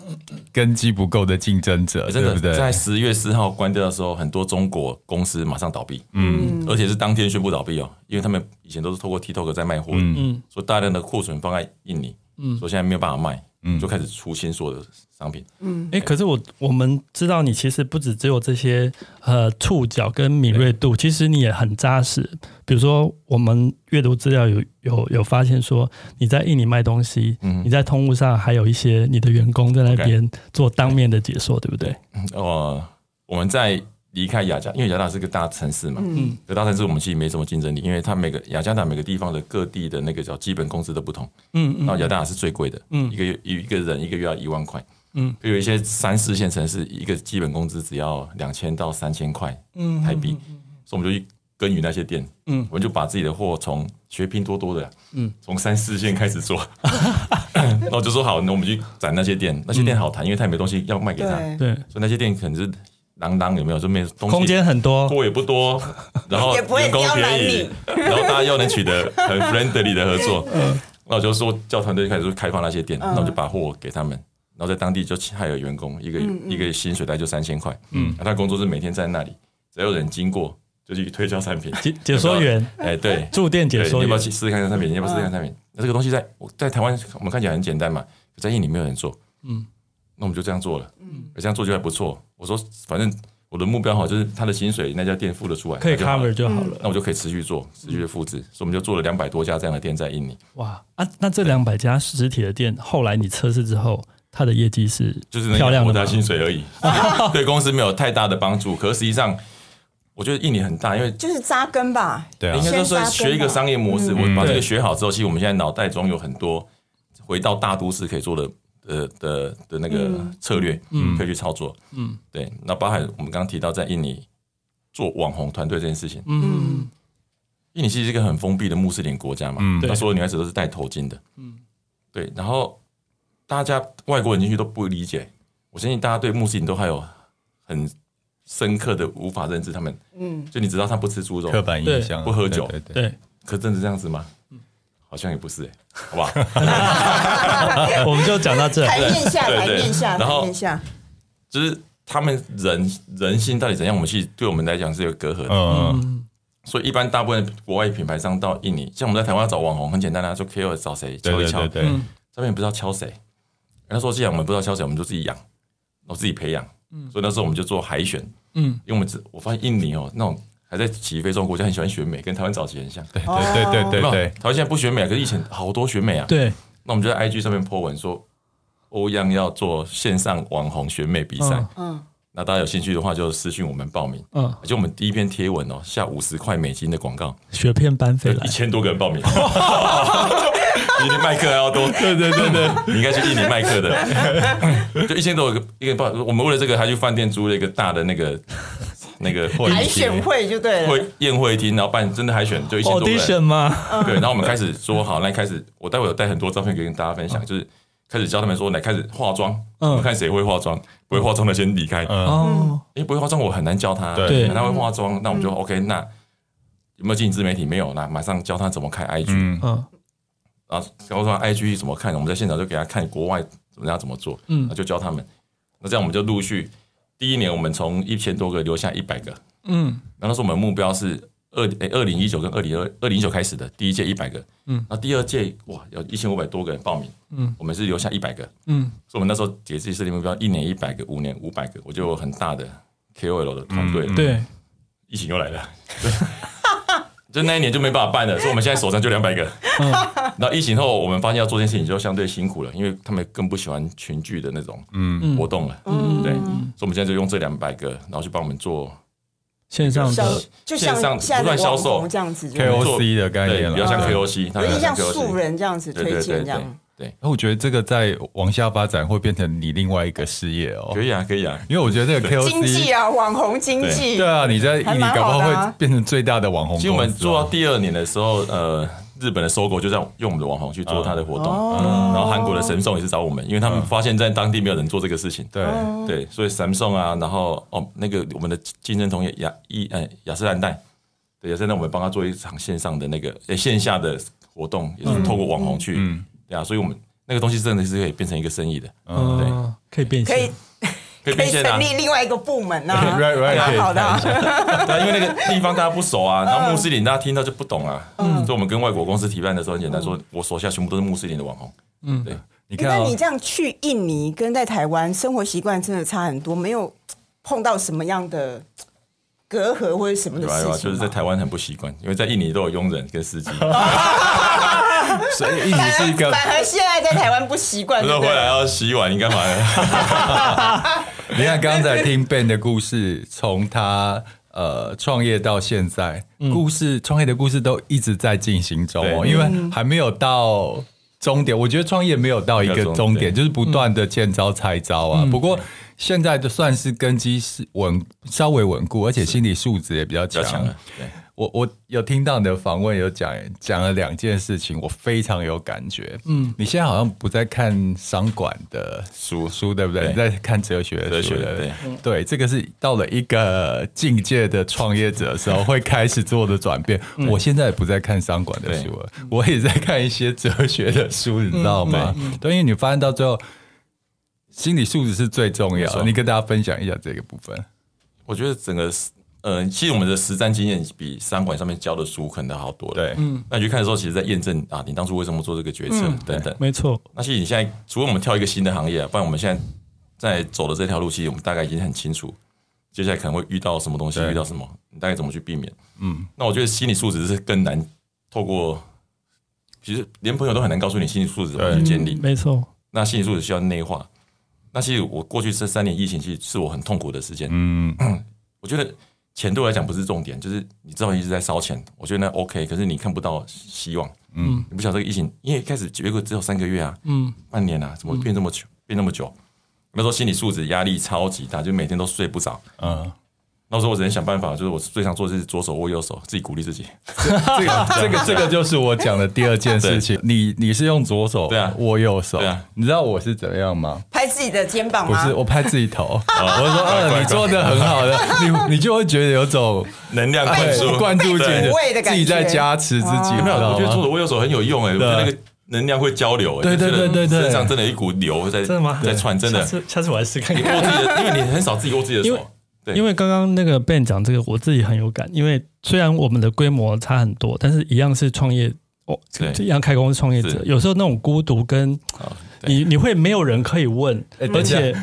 根基不够的竞争者，对不对？在十月四号关掉的时候，很多中国公司马上倒闭，嗯，而且是当天宣布倒闭哦，因为他们以前都是透过 TikTok 在卖货，嗯，所以大量的库存放在印尼，嗯，所以现在没有办法卖，嗯，就开始出新所有的商品。嗯，哎，可是我我们知道你其实不止只有这些呃触角跟敏锐度，其实你也很扎实。比如说，我们阅读资料有有有发现说你在印尼卖东西，嗯，你在通路上还有一些你的员工在那边做当面的解说，对不对？哦，我们在。离开雅加，因为雅加达是个大城市嘛，嗯，个大城市我们其实没什么竞争力，因为它每个雅加达每个地方的各地的那个叫基本工资都不同，嗯，然后雅加达是最贵的，嗯，一个月一个人一个月要一万块，嗯，有一些三四线城市一个基本工资只要两千到三千块，嗯，台币，所以我们就去耕耘那些店，嗯，我们就把自己的货从学拼多多的，嗯，从三四线开始做，然后就说好，那我们去攒那些店，那些店好谈，因为他也没东西要卖给他，对，所以那些店可能是。当当有没有？就没东西，空间很多，货也不多，然后 员工便宜，然后大家又能取得很 friendly 的合作。嗯，那我就说叫团队开始开放那些店，那我就把货给他们，然后在当地就还有员工，一个一个薪水大概就三千块。嗯，他工作是每天在那里，只要有人经过就去推销产品。解解说员，哎，对，驻店解说员，你要不要去试试看看产品？你要不要试试看产品？那这个东西在在台湾我们看起来很简单嘛，在印尼没有人做。嗯。那我们就这样做了，嗯，这样做就还不错。我说，反正我的目标哈，就是他的薪水那家店付得出来，可以 cover 就好了。那我就可以持续做，持续的复制。所以我们就做了两百多家这样的店在印尼。哇啊！那这两百家实体的店，后来你测试之后，它的业绩是就是漂亮的，薪水而已，对公司没有太大的帮助。可是实际上，我觉得印尼很大，因为就是扎根吧。对啊，应该说学一个商业模式，我把这个学好之后，其实我们现在脑袋中有很多回到大都市可以做的。呃的的那个策略，嗯，可以去操作，嗯，对。那包含我们刚刚提到在印尼做网红团队这件事情，嗯，印尼其实是一个很封闭的穆斯林国家嘛，嗯，那所有女孩子都是戴头巾的，嗯，对。然后大家外国人进去都不理解，我相信大家对穆斯林都还有很深刻的无法认知，他们，嗯，就你知道他不吃猪肉，刻板印象，不喝酒，对，对，可真的是这样子吗？好像也不是哎，好吧，我们就讲到这，台面下，台面下，然后就是他们人人性到底怎样？我们其实对我们来讲是有隔阂的，嗯，所以一般大部分国外品牌商到印尼，像我们在台湾要找网红很简单啊，就 KOL 找谁敲一敲，对，上面不知道敲谁，那时候既然我们不知道消息，我们就自己养，然后自己培养，嗯，所以那时候我们就做海选，嗯，因为我们只我发现印尼哦那种。还在起飞中国家很喜欢选美，跟台湾早期很像。对对对对对对，台湾现在不选美，可是以前好多选美啊。对，那我们就在 IG 上面 po 文说，欧阳要做线上网红选美比赛。嗯，那大家有兴趣的话，就私信我们报名。嗯，而且我们第一篇贴文哦，下五十块美金的广告，学片班费来，一千多个人报名，比你麦克还要多。对对对对，你应该去印尼麦克的，就一千多个一个报。我们为了这个，还去饭店租了一个大的那个。那个海选会就对了，会宴会厅，然后办真的海选，就一千多人。Audition 吗？对，然后我们开始说好，那开始我待会有带很多照片可以跟大家分享，就是开始教他们说，来开始化妆，嗯看谁会化妆，不会化妆的先离开。哦，因为不会化妆我很难教他，对，他会化妆，那我们就 OK。那有没有经营自媒体？没有，那马上教他怎么开 IG，嗯，然后教他 IG 怎么看，我们在现场就给他看国外怎么样怎么做，嗯，就教他们。那这样我们就陆续。第一年我们从一千多个留下一百个，嗯，然后说我们目标是二诶二零一九跟二零二二零一九开始的第一届一百个，嗯，那第二届哇有一千五百多个人报名，嗯，我们是留下一百个，嗯，所以我们那时候给自己设定目标，一年一百个，五年五百个，我就有很大的 KOL 的团队，对，疫情又来了，对。就那一年就没办法办了，所以我们现在手上就两百个。嗯，然后疫情后，我们发现要做这件事情就相对辛苦了，因为他们更不喜欢群聚的那种嗯。活动了。嗯，对，所以我们现在就用这两百个，然后去帮我们做线上的，就像不断销售这样子，KOC 的概念，比较像 KOC，有点像素人这样子推荐这样。对，那我觉得这个在往下发展会变成你另外一个事业哦。可以啊，可以啊，因为我觉得这个 KOC 经济啊，网红经济，对。啊，你在印尼搞不好会变成最大的网红。其实我们做到第二年的时候，呃，日本的搜狗就在用我们的网红去做他的活动，然后韩国的神送也是找我们，因为他们发现在当地没有人做这个事情。对。对，所以神送啊，然后哦，那个我们的竞争同业雅一呃雅诗兰黛，对，雅诗兰黛我们帮他做一场线上的那个诶线下的活动，也是透过网红去，对啊，所以我们。那个东西真的是可以变成一个生意的，嗯，对，可以变现，可以可以成立另外一个部门啊，蛮好的。对，因为那个地方大家不熟啊，然后穆斯林大家听到就不懂啊，嗯，所以我们跟外国公司提办的时候很简单，说我手下全部都是穆斯林的网红，嗯，对，你看、哦，那你这样去印尼跟在台湾生活习惯真的差很多，没有碰到什么样的隔阂或者什么的事情？就是在台湾很不习惯，因为在印尼都有佣人跟司机。所以印尼是一个，反而现在在台湾不习惯。说回来要洗碗，你干嘛呢？你看刚才听 Ben 的故事，从他呃创业到现在，故事创业的故事都一直在进行中哦，因为还没有到终点。我觉得创业没有到一个终点，就是不断的见招拆招啊。不过现在就算是根基是稳，稍微稳固，而且心理素质也比较强。我我有听到你的访问，有讲讲了两件事情，我非常有感觉。嗯，你现在好像不在看商管的书书，对不对？对，你在看哲学的书，对对，这个是到了一个境界的创业者的时候会开始做的转变。嗯、我现在也不在看商管的书了，我也在看一些哲学的书，你知道吗？嗯、对，因为你发现到最后，心理素质是最重要的。你跟大家分享一下这个部分。我觉得整个。呃，其实我们的实战经验比商管上面教的书可能好多了。对，嗯，那你去看的时候，其实在验证啊，你当初为什么做这个决策、嗯、等等。没错。那其实你现在，除了我们跳一个新的行业、啊，不然我们现在在走的这条路，其实我们大概已经很清楚，接下来可能会遇到什么东西，遇到什么，你大概怎么去避免。嗯，那我觉得心理素质是更难透过，其实连朋友都很难告诉你心理素质怎么去建立。嗯、没错。那心理素质需要内化。那其实我过去这三年疫情，其实是我很痛苦的时间。嗯，我觉得。钱对我来讲不是重点，就是你知道一直在烧钱，我觉得那 OK，可是你看不到希望，嗯，你不晓得这个疫情，因为开始结果只有三个月啊，嗯，半年啊，怎么变这么久，嗯、变那么久？那时候心理素质压力超级大，就每天都睡不着，嗯。那时候我只能想办法，就是我最想做的是左手握右手，自己鼓励自己。这个这个这个就是我讲的第二件事情。你你是用左手对啊握右手对啊？你知道我是怎么样吗？拍自己的肩膀吗？不是，我拍自己头。我说，嗯，你做的很好的，你你就会觉得有种能量灌注灌注进去，自己在加持自己。没有，我觉得左手握右手很有用哎，我觉得那个能量会交流哎。对对对对对，身上真的有一股流在真的吗？在窜，真的。下次我来试看。你握自己的，因为你很少自己握自己的手。因为刚刚那个 Ben 讲这个，我自己很有感。因为虽然我们的规模差很多，但是一样是创业哦，一样开公司创业者。有时候那种孤独跟你你会没有人可以问，而且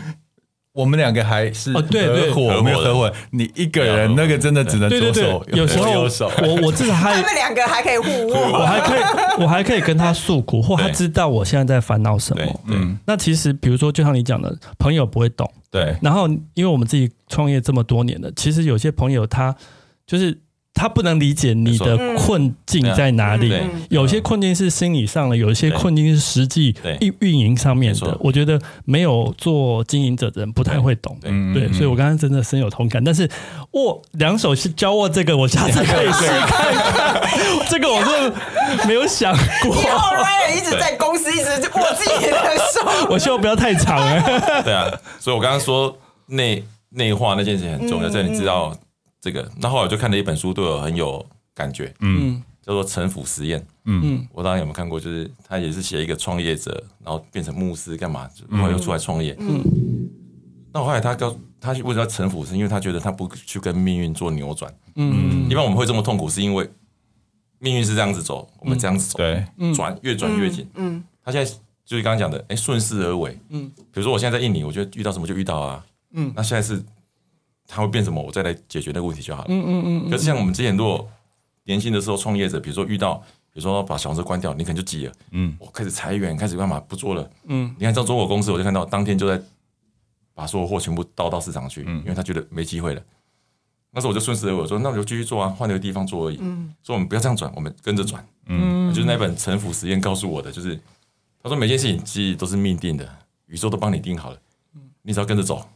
我们两个还是哦对对。合伙没有合伙，你一个人那个真的只能左手，有时候我我至少还他们两个还可以互握，我还可以我还可以跟他诉苦，或他知道我现在在烦恼什么。嗯，那其实比如说就像你讲的，朋友不会懂。对，然后因为我们自己创业这么多年了，其实有些朋友他就是他不能理解你的困境在哪里，有些困境是心理上的，有些困境是实际运运营上面的。我觉得没有做经营者的人不太会懂，对，所以我刚刚真的深有同感。但是握两手是交握这个，我下次可以试看看。这个我是没有想过。以后 Ryan 一直在公司一直握自己的手，我希望不要太长哎。对啊，所以我刚刚说内内化那件事情很重要，这你知道这个。那后来我就看了一本书，对我很有感觉，嗯，叫做《城府实验》，嗯，我当然有没有看过？就是他也是写一个创业者，然后变成牧师干嘛，然后又出来创业，嗯。那我后来他告他为什么要城府？是因为他觉得他不去跟命运做扭转，嗯，一般我们会这么痛苦，是因为。命运是这样子走，我们这样子走，对，转越转越紧。嗯，他现在就是刚刚讲的，哎，顺势而为。嗯，比如说我现在在印尼，我觉得遇到什么就遇到啊。嗯，那现在是他会变什么，我再来解决那个问题就好了。嗯嗯嗯。可是像我们之前如果年轻的时候创业者，比如说遇到，比如说把小公司关掉，你可能就急了。嗯，我开始裁员，开始干嘛不做了。嗯，你看像中国公司，我就看到当天就在把所有货全部倒到市场去，因为他觉得没机会了。那时候我就顺势而为，我说那我就继续做啊，换一个地方做而已。嗯，说我们不要这样转，我们跟着转。嗯，就是那本《沉浮实验》告诉我的，就是他说每件事情其实都是命定的，宇宙都帮你定好了，你只要跟着走，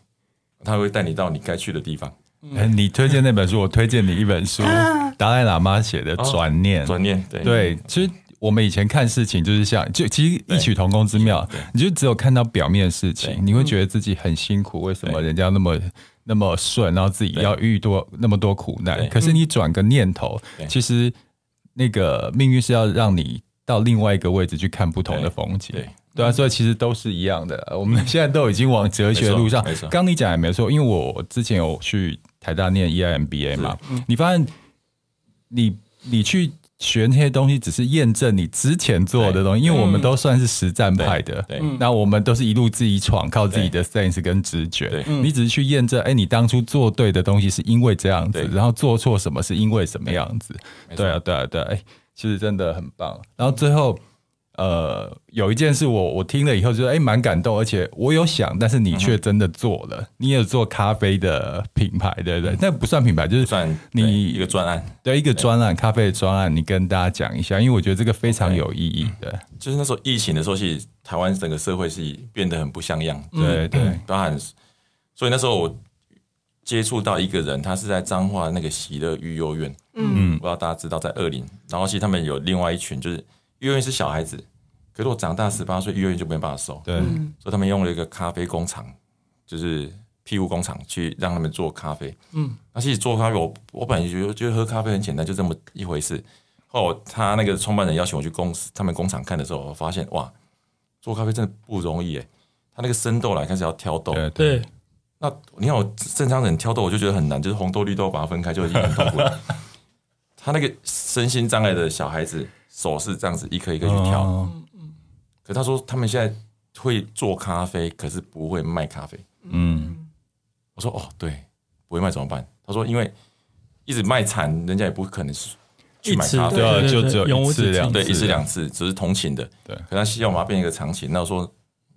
他会带你到你该去的地方。嗯，你推荐那本书，我推荐你一本书，达赖喇嘛写的《转念》。转念，对。对，其实我们以前看事情就是像，就其实异曲同工之妙。你就只有看到表面的事情，你会觉得自己很辛苦，为什么人家那么？那么顺，然后自己要遇多那么多苦难，可是你转个念头，其实那个命运是要让你到另外一个位置去看不同的风景，对对啊，所以其实都是一样的。我们现在都已经往哲学路上，刚你讲也没错，因为我之前有去台大念 EIMBA 嘛，你发现你你去学那些东西，只是验证你之前做的东西，因为我们都算是实战派的，对，那我们都是一路自己闯，靠自己的 sense 跟直觉，你只是去验证，哎，你当初做对的东西是因为这样子，然后做错什么是因为什么样子，对啊，对啊，对，哎，其实真的很棒，然后最后。呃，有一件事我我听了以后就是哎蛮感动，而且我有想，但是你却真的做了，你有做咖啡的品牌，对不对？那不算品牌，就是算你一个专案，对一个专案，咖啡的专案，你跟大家讲一下，因为我觉得这个非常有意义的。就是那时候疫情的时候，其实台湾整个社会是变得很不像样，对对，包含所以那时候我接触到一个人，他是在彰化那个喜乐育幼院，嗯，不知道大家知道在二林，然后其实他们有另外一群就是。育幼院是小孩子，可是我长大十八岁，育幼院就没办法收。对，所以他们用了一个咖啡工厂，就是庇护工厂去让他们做咖啡。嗯，那其实做咖啡，我我本来觉得觉得喝咖啡很简单，就这么一回事。后来他那个创办人邀请我去公司，他们工厂看的时候，我发现哇，做咖啡真的不容易诶。他那个生豆来开始要挑豆，对，对，那你看我正常人挑豆，我就觉得很难，就是红豆绿豆把它分开就已经很痛苦了。他那个身心障碍的小孩子。手是这样子一颗一颗去挑，嗯嗯，可他说他们现在会做咖啡，可是不会卖咖啡。嗯，我说哦，对，不会卖怎么办？他说因为一直卖惨，人家也不可能是去买咖啡，对，就只有一次两对一次两次，只是同情的。对，可他希望我们要变一个长情。那我说，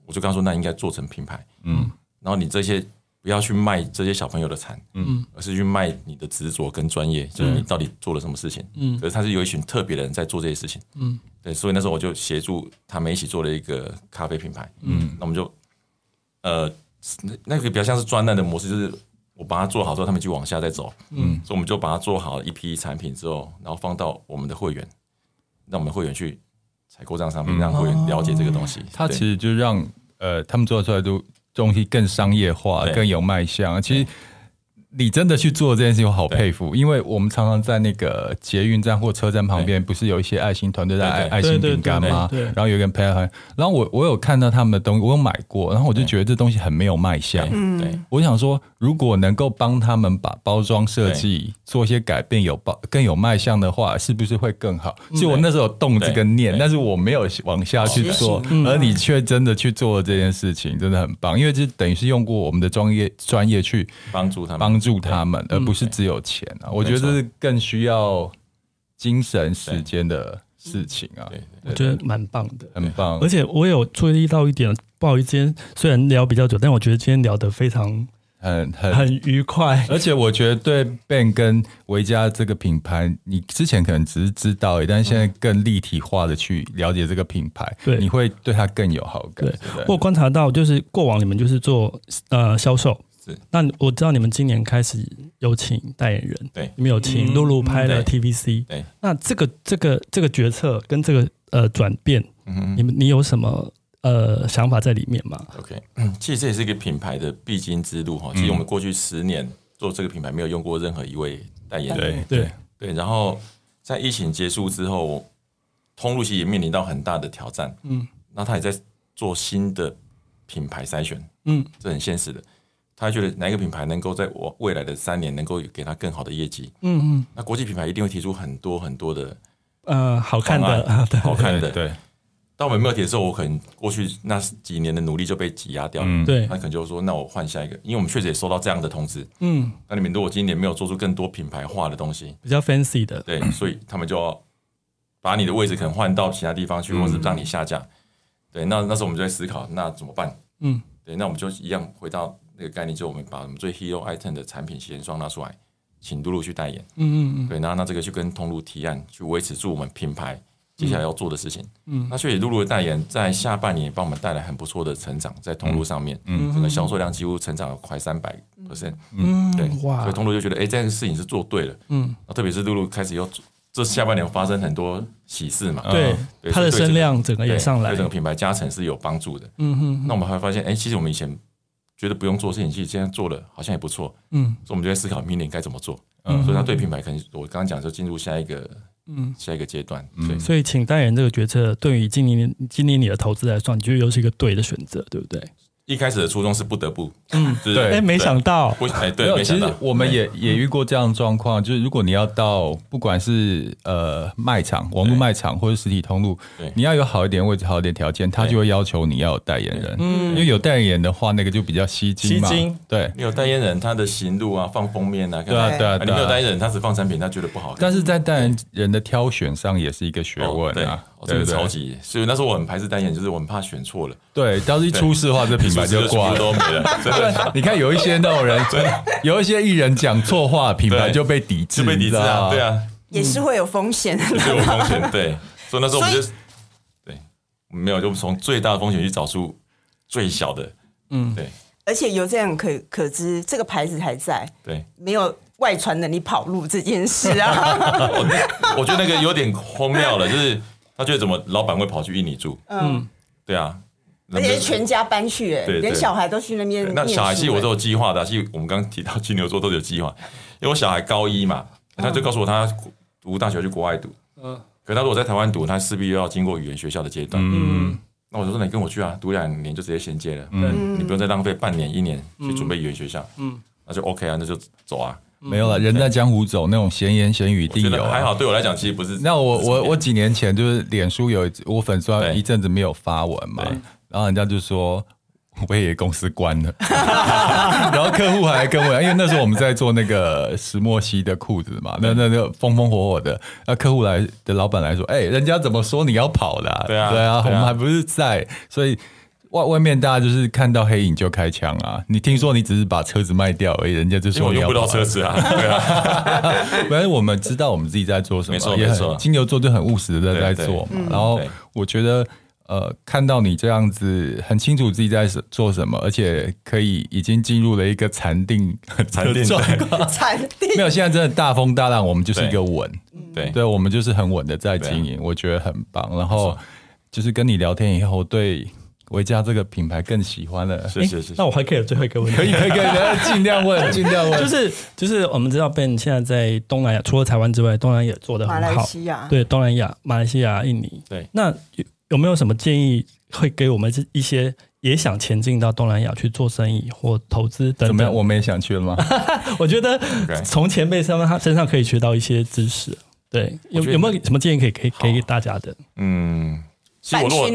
我就跟他说，那应该做成品牌。嗯，然后你这些。不要去卖这些小朋友的惨，嗯，而是去卖你的执着跟专业，就是你到底做了什么事情，嗯，可是他是有一群特别的人在做这些事情，嗯，对，所以那时候我就协助他们一起做了一个咖啡品牌，嗯，那我们就，呃，那那个比较像是专案的模式，就是我把它做好之后，他们就往下再走，嗯，所以我们就把它做好一批产品之后，然后放到我们的会员，让我们的会员去采购这样商品，让会员了解这个东西，他其实就让呃他们做出来都。东西更商业化，更有卖相。其实你真的去做这件事情，我好佩服。因为我们常常在那个捷运站或车站旁边，不是有一些爱心团队在爱爱心饼干吗？然后有一个人陪他，然后我我有看到他们的东西，我有买过，然后我就觉得这东西很没有卖相。对，我想说，如果能够帮他们把包装设计做一些改变，有包更有卖相的话，是不是会更好？所以我那时候有动这个念，但是我没有往下去做，而你却真的去做了这件事情，真的很棒。因为这等于是用过我们的专业专业去帮助他们。助他们，而不是只有钱啊！我觉得这是更需要精神时间的事情啊。我觉得蛮棒的，很棒。而且我有注意到一点，不好意思，今天虽然聊比较久，但我觉得今天聊得非常很很很愉快。而且我觉得对 Ben 跟维嘉这个品牌，你之前可能只是知道，但是现在更立体化的去了解这个品牌，对，你会对它更有好感。对，我观察到，就是过往你们就是做呃销售。那我知道你们今年开始有请代言人，对，你们有请露露拍了 TVC，对。那这个这个这个决策跟这个呃转变，嗯，你们你有什么呃想法在里面吗？OK，嗯 其实这也是一个品牌的必经之路哈。其实我们过去十年做这个品牌，没有用过任何一位代言人，对对对。然后在疫情结束之后，通路其实也面临到很大的挑战，嗯。那他也在做新的品牌筛选，嗯，这很现实的。他觉得哪一个品牌能够在我未来的三年能够给他更好的业绩？嗯嗯，那国际品牌一定会提出很多很多的呃好看的 好看的。对，当我们没有提的时候，我可能过去那几年的努力就被挤压掉了。对，他可能就说：“那我换下一个。”因为我们确实也收到这样的通知。嗯，那你们如果今年没有做出更多品牌化的东西，比较 fancy 的，对，所以他们就要把你的位置可能换到其他地方去，或是让你下架。对，那那时候我们就在思考，那怎么办？嗯，对，那我们就一样回到。这个概念就是我们把我们最 hero item 的产品洗颜霜拿出来，请露露去代言。嗯嗯嗯，对，然后那这个就跟通路提案，去维持住我们品牌接下来要做的事情。嗯，那所以露露的代言在下半年帮我们带来很不错的成长，在通路上面，嗯，整个销售量几乎成长了快三百 percent。嗯，对，哇，所以通路就觉得，哎，这个事情是做对了。嗯，特别是露露开始又这下半年发生很多喜事嘛，对，它的声量整个也上来，对整个品牌加成是有帮助的。嗯哼，那我们还会发现，哎，其实我们以前。觉得不用做事情，其实现在做了好像也不错。嗯，所以我们就在思考明年该怎么做。嗯，所以他对品牌可能我刚刚讲说进入下一个嗯下一个阶段。对，所以请代言这个决策，对于今年今年你的投资来算，你觉得又是一个对的选择，对不对？一开始的初衷是不得不，嗯，对，哎，没想到，哎，对，其实我们也也遇过这样的状况，就是如果你要到不管是呃卖场、网络卖场或者实体通路，你要有好一点位置、好一点条件，他就会要求你要有代言人，嗯，因为有代言人的话，那个就比较吸睛嘛，吸睛，对，你有代言人，他的行路啊，放封面啊，对啊，对啊，你没有代言人，他只放产品，他觉得不好看，但是在代言人的挑选上也是一个学问啊。这个超级，所以那时候我很排斥代言，就是我很怕选错了。对，要是一出事的话，这品牌就挂了，都没了。对，你看有一些那种人，有一些艺人讲错话，品牌就被抵制，被抵制啊，对啊，也是会有风险的，是有风险。对，所以那时候我们就，对，没有就从最大的风险去找出最小的，嗯，对。而且有这样可可知，这个牌子还在，对，没有。外传的你跑路这件事啊，我觉得那个有点荒谬了，就是他觉得怎么老板会跑去印尼住？嗯，对啊，而且全家搬去，哎，连小孩都去那边。那小孩其实我都有计划的，其实我们刚刚提到金牛座都有计划，因为我小孩高一嘛，他就告诉我他读大学去国外读，嗯，可他如果在台湾读，他势必又要经过语言学校的阶段，嗯，那我就说你跟我去啊，读两年就直接衔接了，嗯，你不用再浪费半年一年去准备语言学校，嗯，那就 OK 啊，那就走啊。没有了，人在江湖走，那种闲言闲语一定有。还好，对我来讲，其实不是。那我我我几年前就是脸书有我粉丝一阵子没有发文嘛，然后人家就说我也公司关了，然后客户还来跟我，因为那时候我们在做那个石墨烯的裤子嘛，那那那风风火火的，那客户来的老板来说，哎，人家怎么说你要跑的？对啊，对啊，我们还不是在，所以。外外面大家就是看到黑影就开枪啊！你听说你只是把车子卖掉而已，人家就说我用不到车子啊。对啊，反正我们知道我们自己在做什么，没错没错。金牛座就很务实的在在做嘛。然后我觉得呃，看到你这样子很清楚自己在做什么，而且可以已经进入了一个禅定 禅定状态。禅定 没有，现在真的大风大浪，我们就是一个稳。对对，我们就是很稳的在经营，我觉得很棒。然后就是跟你聊天以后，对。维嘉这个品牌更喜欢了，是是是。那我还可以有最后一个问题，可以可以可以，尽量问 尽量问。就是就是，我们知道 Ben 现在在东南亚，除了台湾之外，东南亚做的很好。马来西亚对东南亚、马来西亚、印尼对。那有有没有什么建议会给我们这一些也想前进到东南亚去做生意或投资等等？怎么样？我们也想去了吗？我觉得从前辈上他身上可以学到一些知识。对，有有没有什么建议可以可以给给大家的？嗯。其实我如果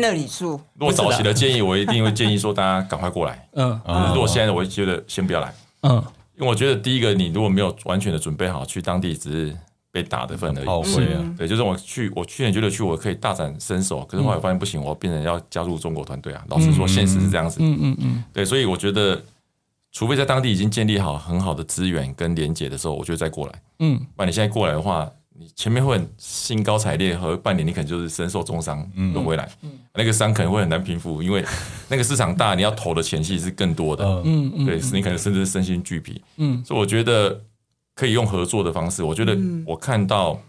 如果早期的建议，我一定会建议说大家赶快过来。嗯，如果现在我会觉得先不要来。嗯，因为我觉得第一个，你如果没有完全的准备好，去当地只是被打的份而已。哦，会啊。对，就是我去，我去年觉得去我可以大展身手，可是后来发现不行，我变成要加入中国团队啊。老实说，现实是这样子。嗯嗯嗯。对，所以我觉得，除非在当地已经建立好很好的资源跟连结的时候，我觉得再过来。嗯，不然你现在过来的话。你前面会很兴高采烈，和半年你可能就是身受重伤，都回来，嗯、那个伤可能会很难平复，因为 那个市场大，你要投的钱其实是更多的，嗯嗯，对，你可能甚至是身心俱疲，嗯，所以我觉得可以用合作的方式。我觉得我看到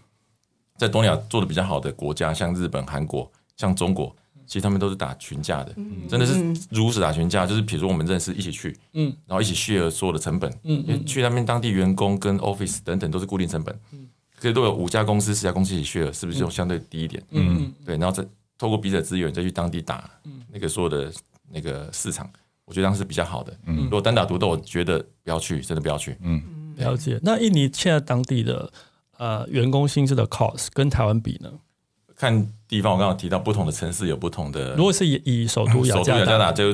在东亚做的比较好的国家，像日本、韩国、像中国，其实他们都是打群架的，真的是如此打群架，就是比如说我们认识一起去，嗯，然后一起 share 所有的成本，嗯，因为去那边当地员工跟 office 等等都是固定成本，可以都有五家公司、十家公司一起 share，是不是就相对低一点？嗯，对，然后再透过彼此的资源再去当地打那个所有的那个市场，我觉得这样是比较好的。嗯，如果单打独斗，我觉得不要去，真的不要去。嗯，了解。那印尼现在当地的呃员工薪资的 cost 跟台湾比呢？看地方，我刚刚提到不同的城市有不同的。如果是以以首都雅加达就。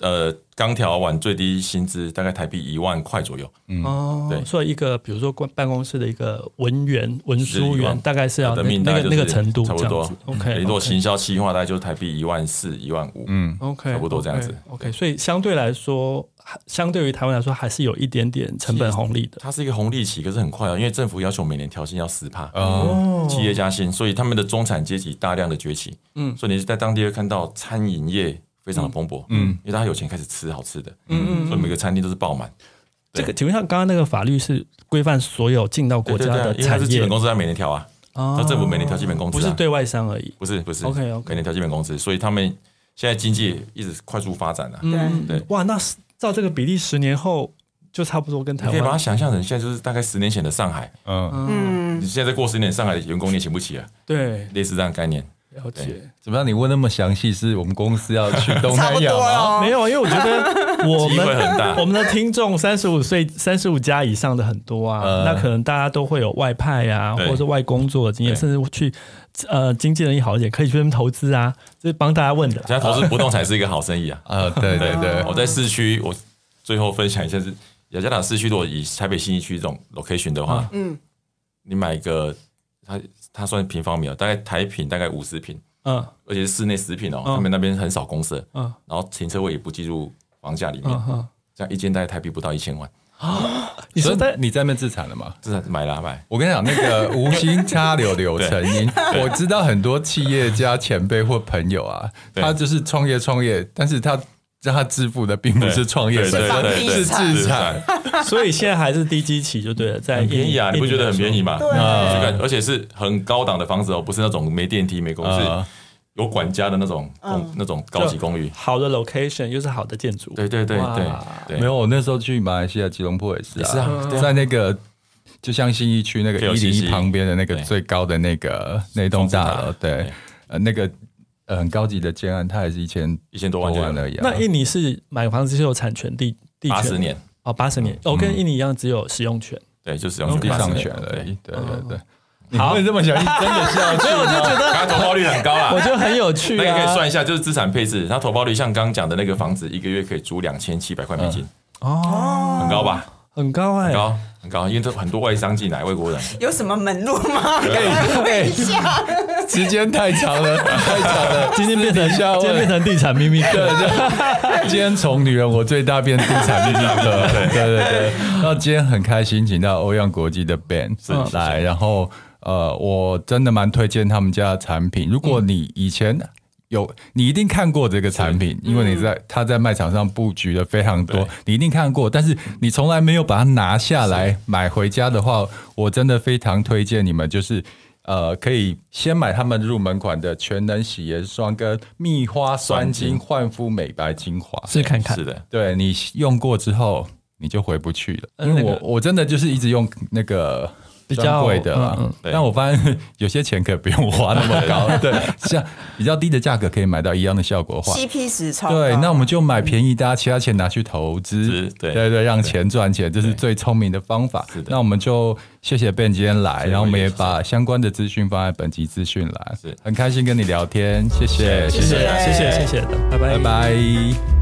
呃，钢条碗最低薪资大概台币一万块左右。嗯，哦，对，所以一个比如说办办公室的一个文员、文书员，大概是要那那个那个程度，差不多。OK，如果行销企划，大概就是台币一万四、一万五。嗯，OK，差不多这样子。OK，所以相对来说，相对于台湾来说，还是有一点点成本红利的。它是一个红利期，可是很快啊，因为政府要求每年调薪要十帕哦，企业加薪，所以他们的中产阶级大量的崛起。嗯，所以你是在当地会看到餐饮业。非常的蓬勃，嗯，因为大家有钱开始吃好吃的，嗯嗯，所以每个餐厅都是爆满。这个请问一下，刚刚那个法律是规范所有进到国家的产业，因为它是基本工资在每年调啊，那政府每年调基本工资，不是对外商而已，不是不是，OK OK，每年调基本工资，所以他们现在经济一直快速发展了，对。对，哇，那照这个比例，十年后就差不多跟台湾，可以把它想象成现在就是大概十年前的上海，嗯。嗯，你现在过十年，上海的员工你请不起啊，对，类似这样概念。了解。怎么样？你问那么详细，是我们公司要去东南亚吗？哦、没有，因为我觉得 我们很大，我们的听众三十五岁、三十五加以上的很多啊，呃、那可能大家都会有外派啊，或者是外工作的经验，甚至去呃经纪人也好一点，可以去那边投资啊，这是帮大家问的。现在投资不动产是一个好生意啊！啊，对对对，我在市区，我最后分享一下是雅加达市区，如果以台北新一区这种 location 的话，嗯，你买一个。它它算平方米哦，大概台坪大概五十坪，嗯，而且是室内十坪哦，他们那边很少公设，嗯，然后停车位也不计入房价里面，嗯，这样一间大概台币不到一千万啊！你说在你在那边自产了吗？自产买了买。我跟你讲，那个无心插柳柳成荫，我知道很多企业家前辈或朋友啊，他就是创业创业，但是他。让他致富的并不是创业，是自产，所以现在还是低基期就对了，在很便宜啊，你不觉得很便宜吗？对，而且是很高档的房子哦，不是那种没电梯、没公司、有管家的那种公那种高级公寓。好的 location 又是好的建筑，对对对对。没有，我那时候去马来西亚吉隆坡也是啊，在那个就像新一区那个一零一旁边的那个最高的那个那栋大楼，对，呃，那个。呃，很高级的建案，它也是一千一千多万而已。那印尼是买房子是有产权地地权？八十年哦，八十年。我跟印尼一样，只有使用权。对，就使用地上权而已。对对对。好，你这么小心，真的是要去？我就觉得它投报率很高啊，我觉得很有趣。那你可以算一下，就是资产配置，它投报率像刚刚讲的那个房子，一个月可以租两千七百块美金。哦，很高吧？很高哎，高很高，因为这很多外商进来，外国人。有什么门路吗？等一下，时间太长了，太长了。今天变成下今天变成地产秘密课，对，今天从女人我最大变地产秘密课，对。对对那。今天很开心，请到欧阳国际的 Ben 来，然后呃，我真的蛮推荐他们家的产品。如果你以前有你一定看过这个产品，因为你在他在卖场上布局的非常多，你一定看过。但是你从来没有把它拿下来买回家的话，我真的非常推荐你们，就是呃，可以先买他们入门款的全能洗颜霜跟蜜花酸精焕肤美白精华，试看看。是的，对你用过之后你就回不去了，因为我我真的就是一直用那个。比较贵的嗯，但我发现 有些钱可以不用花那么高，对，像比较低的价格可以买到一样的效果。话 CP 值超，对，那我们就买便宜，大家其他钱拿去投资，对对对，让钱赚钱，这是最聪明的方法。那我们就谢谢 Ben 今天来，然后我们也把相关的资讯放在本集资讯了，是。很开心跟你聊天，谢谢。谢谢谢谢谢谢，拜拜。拜拜。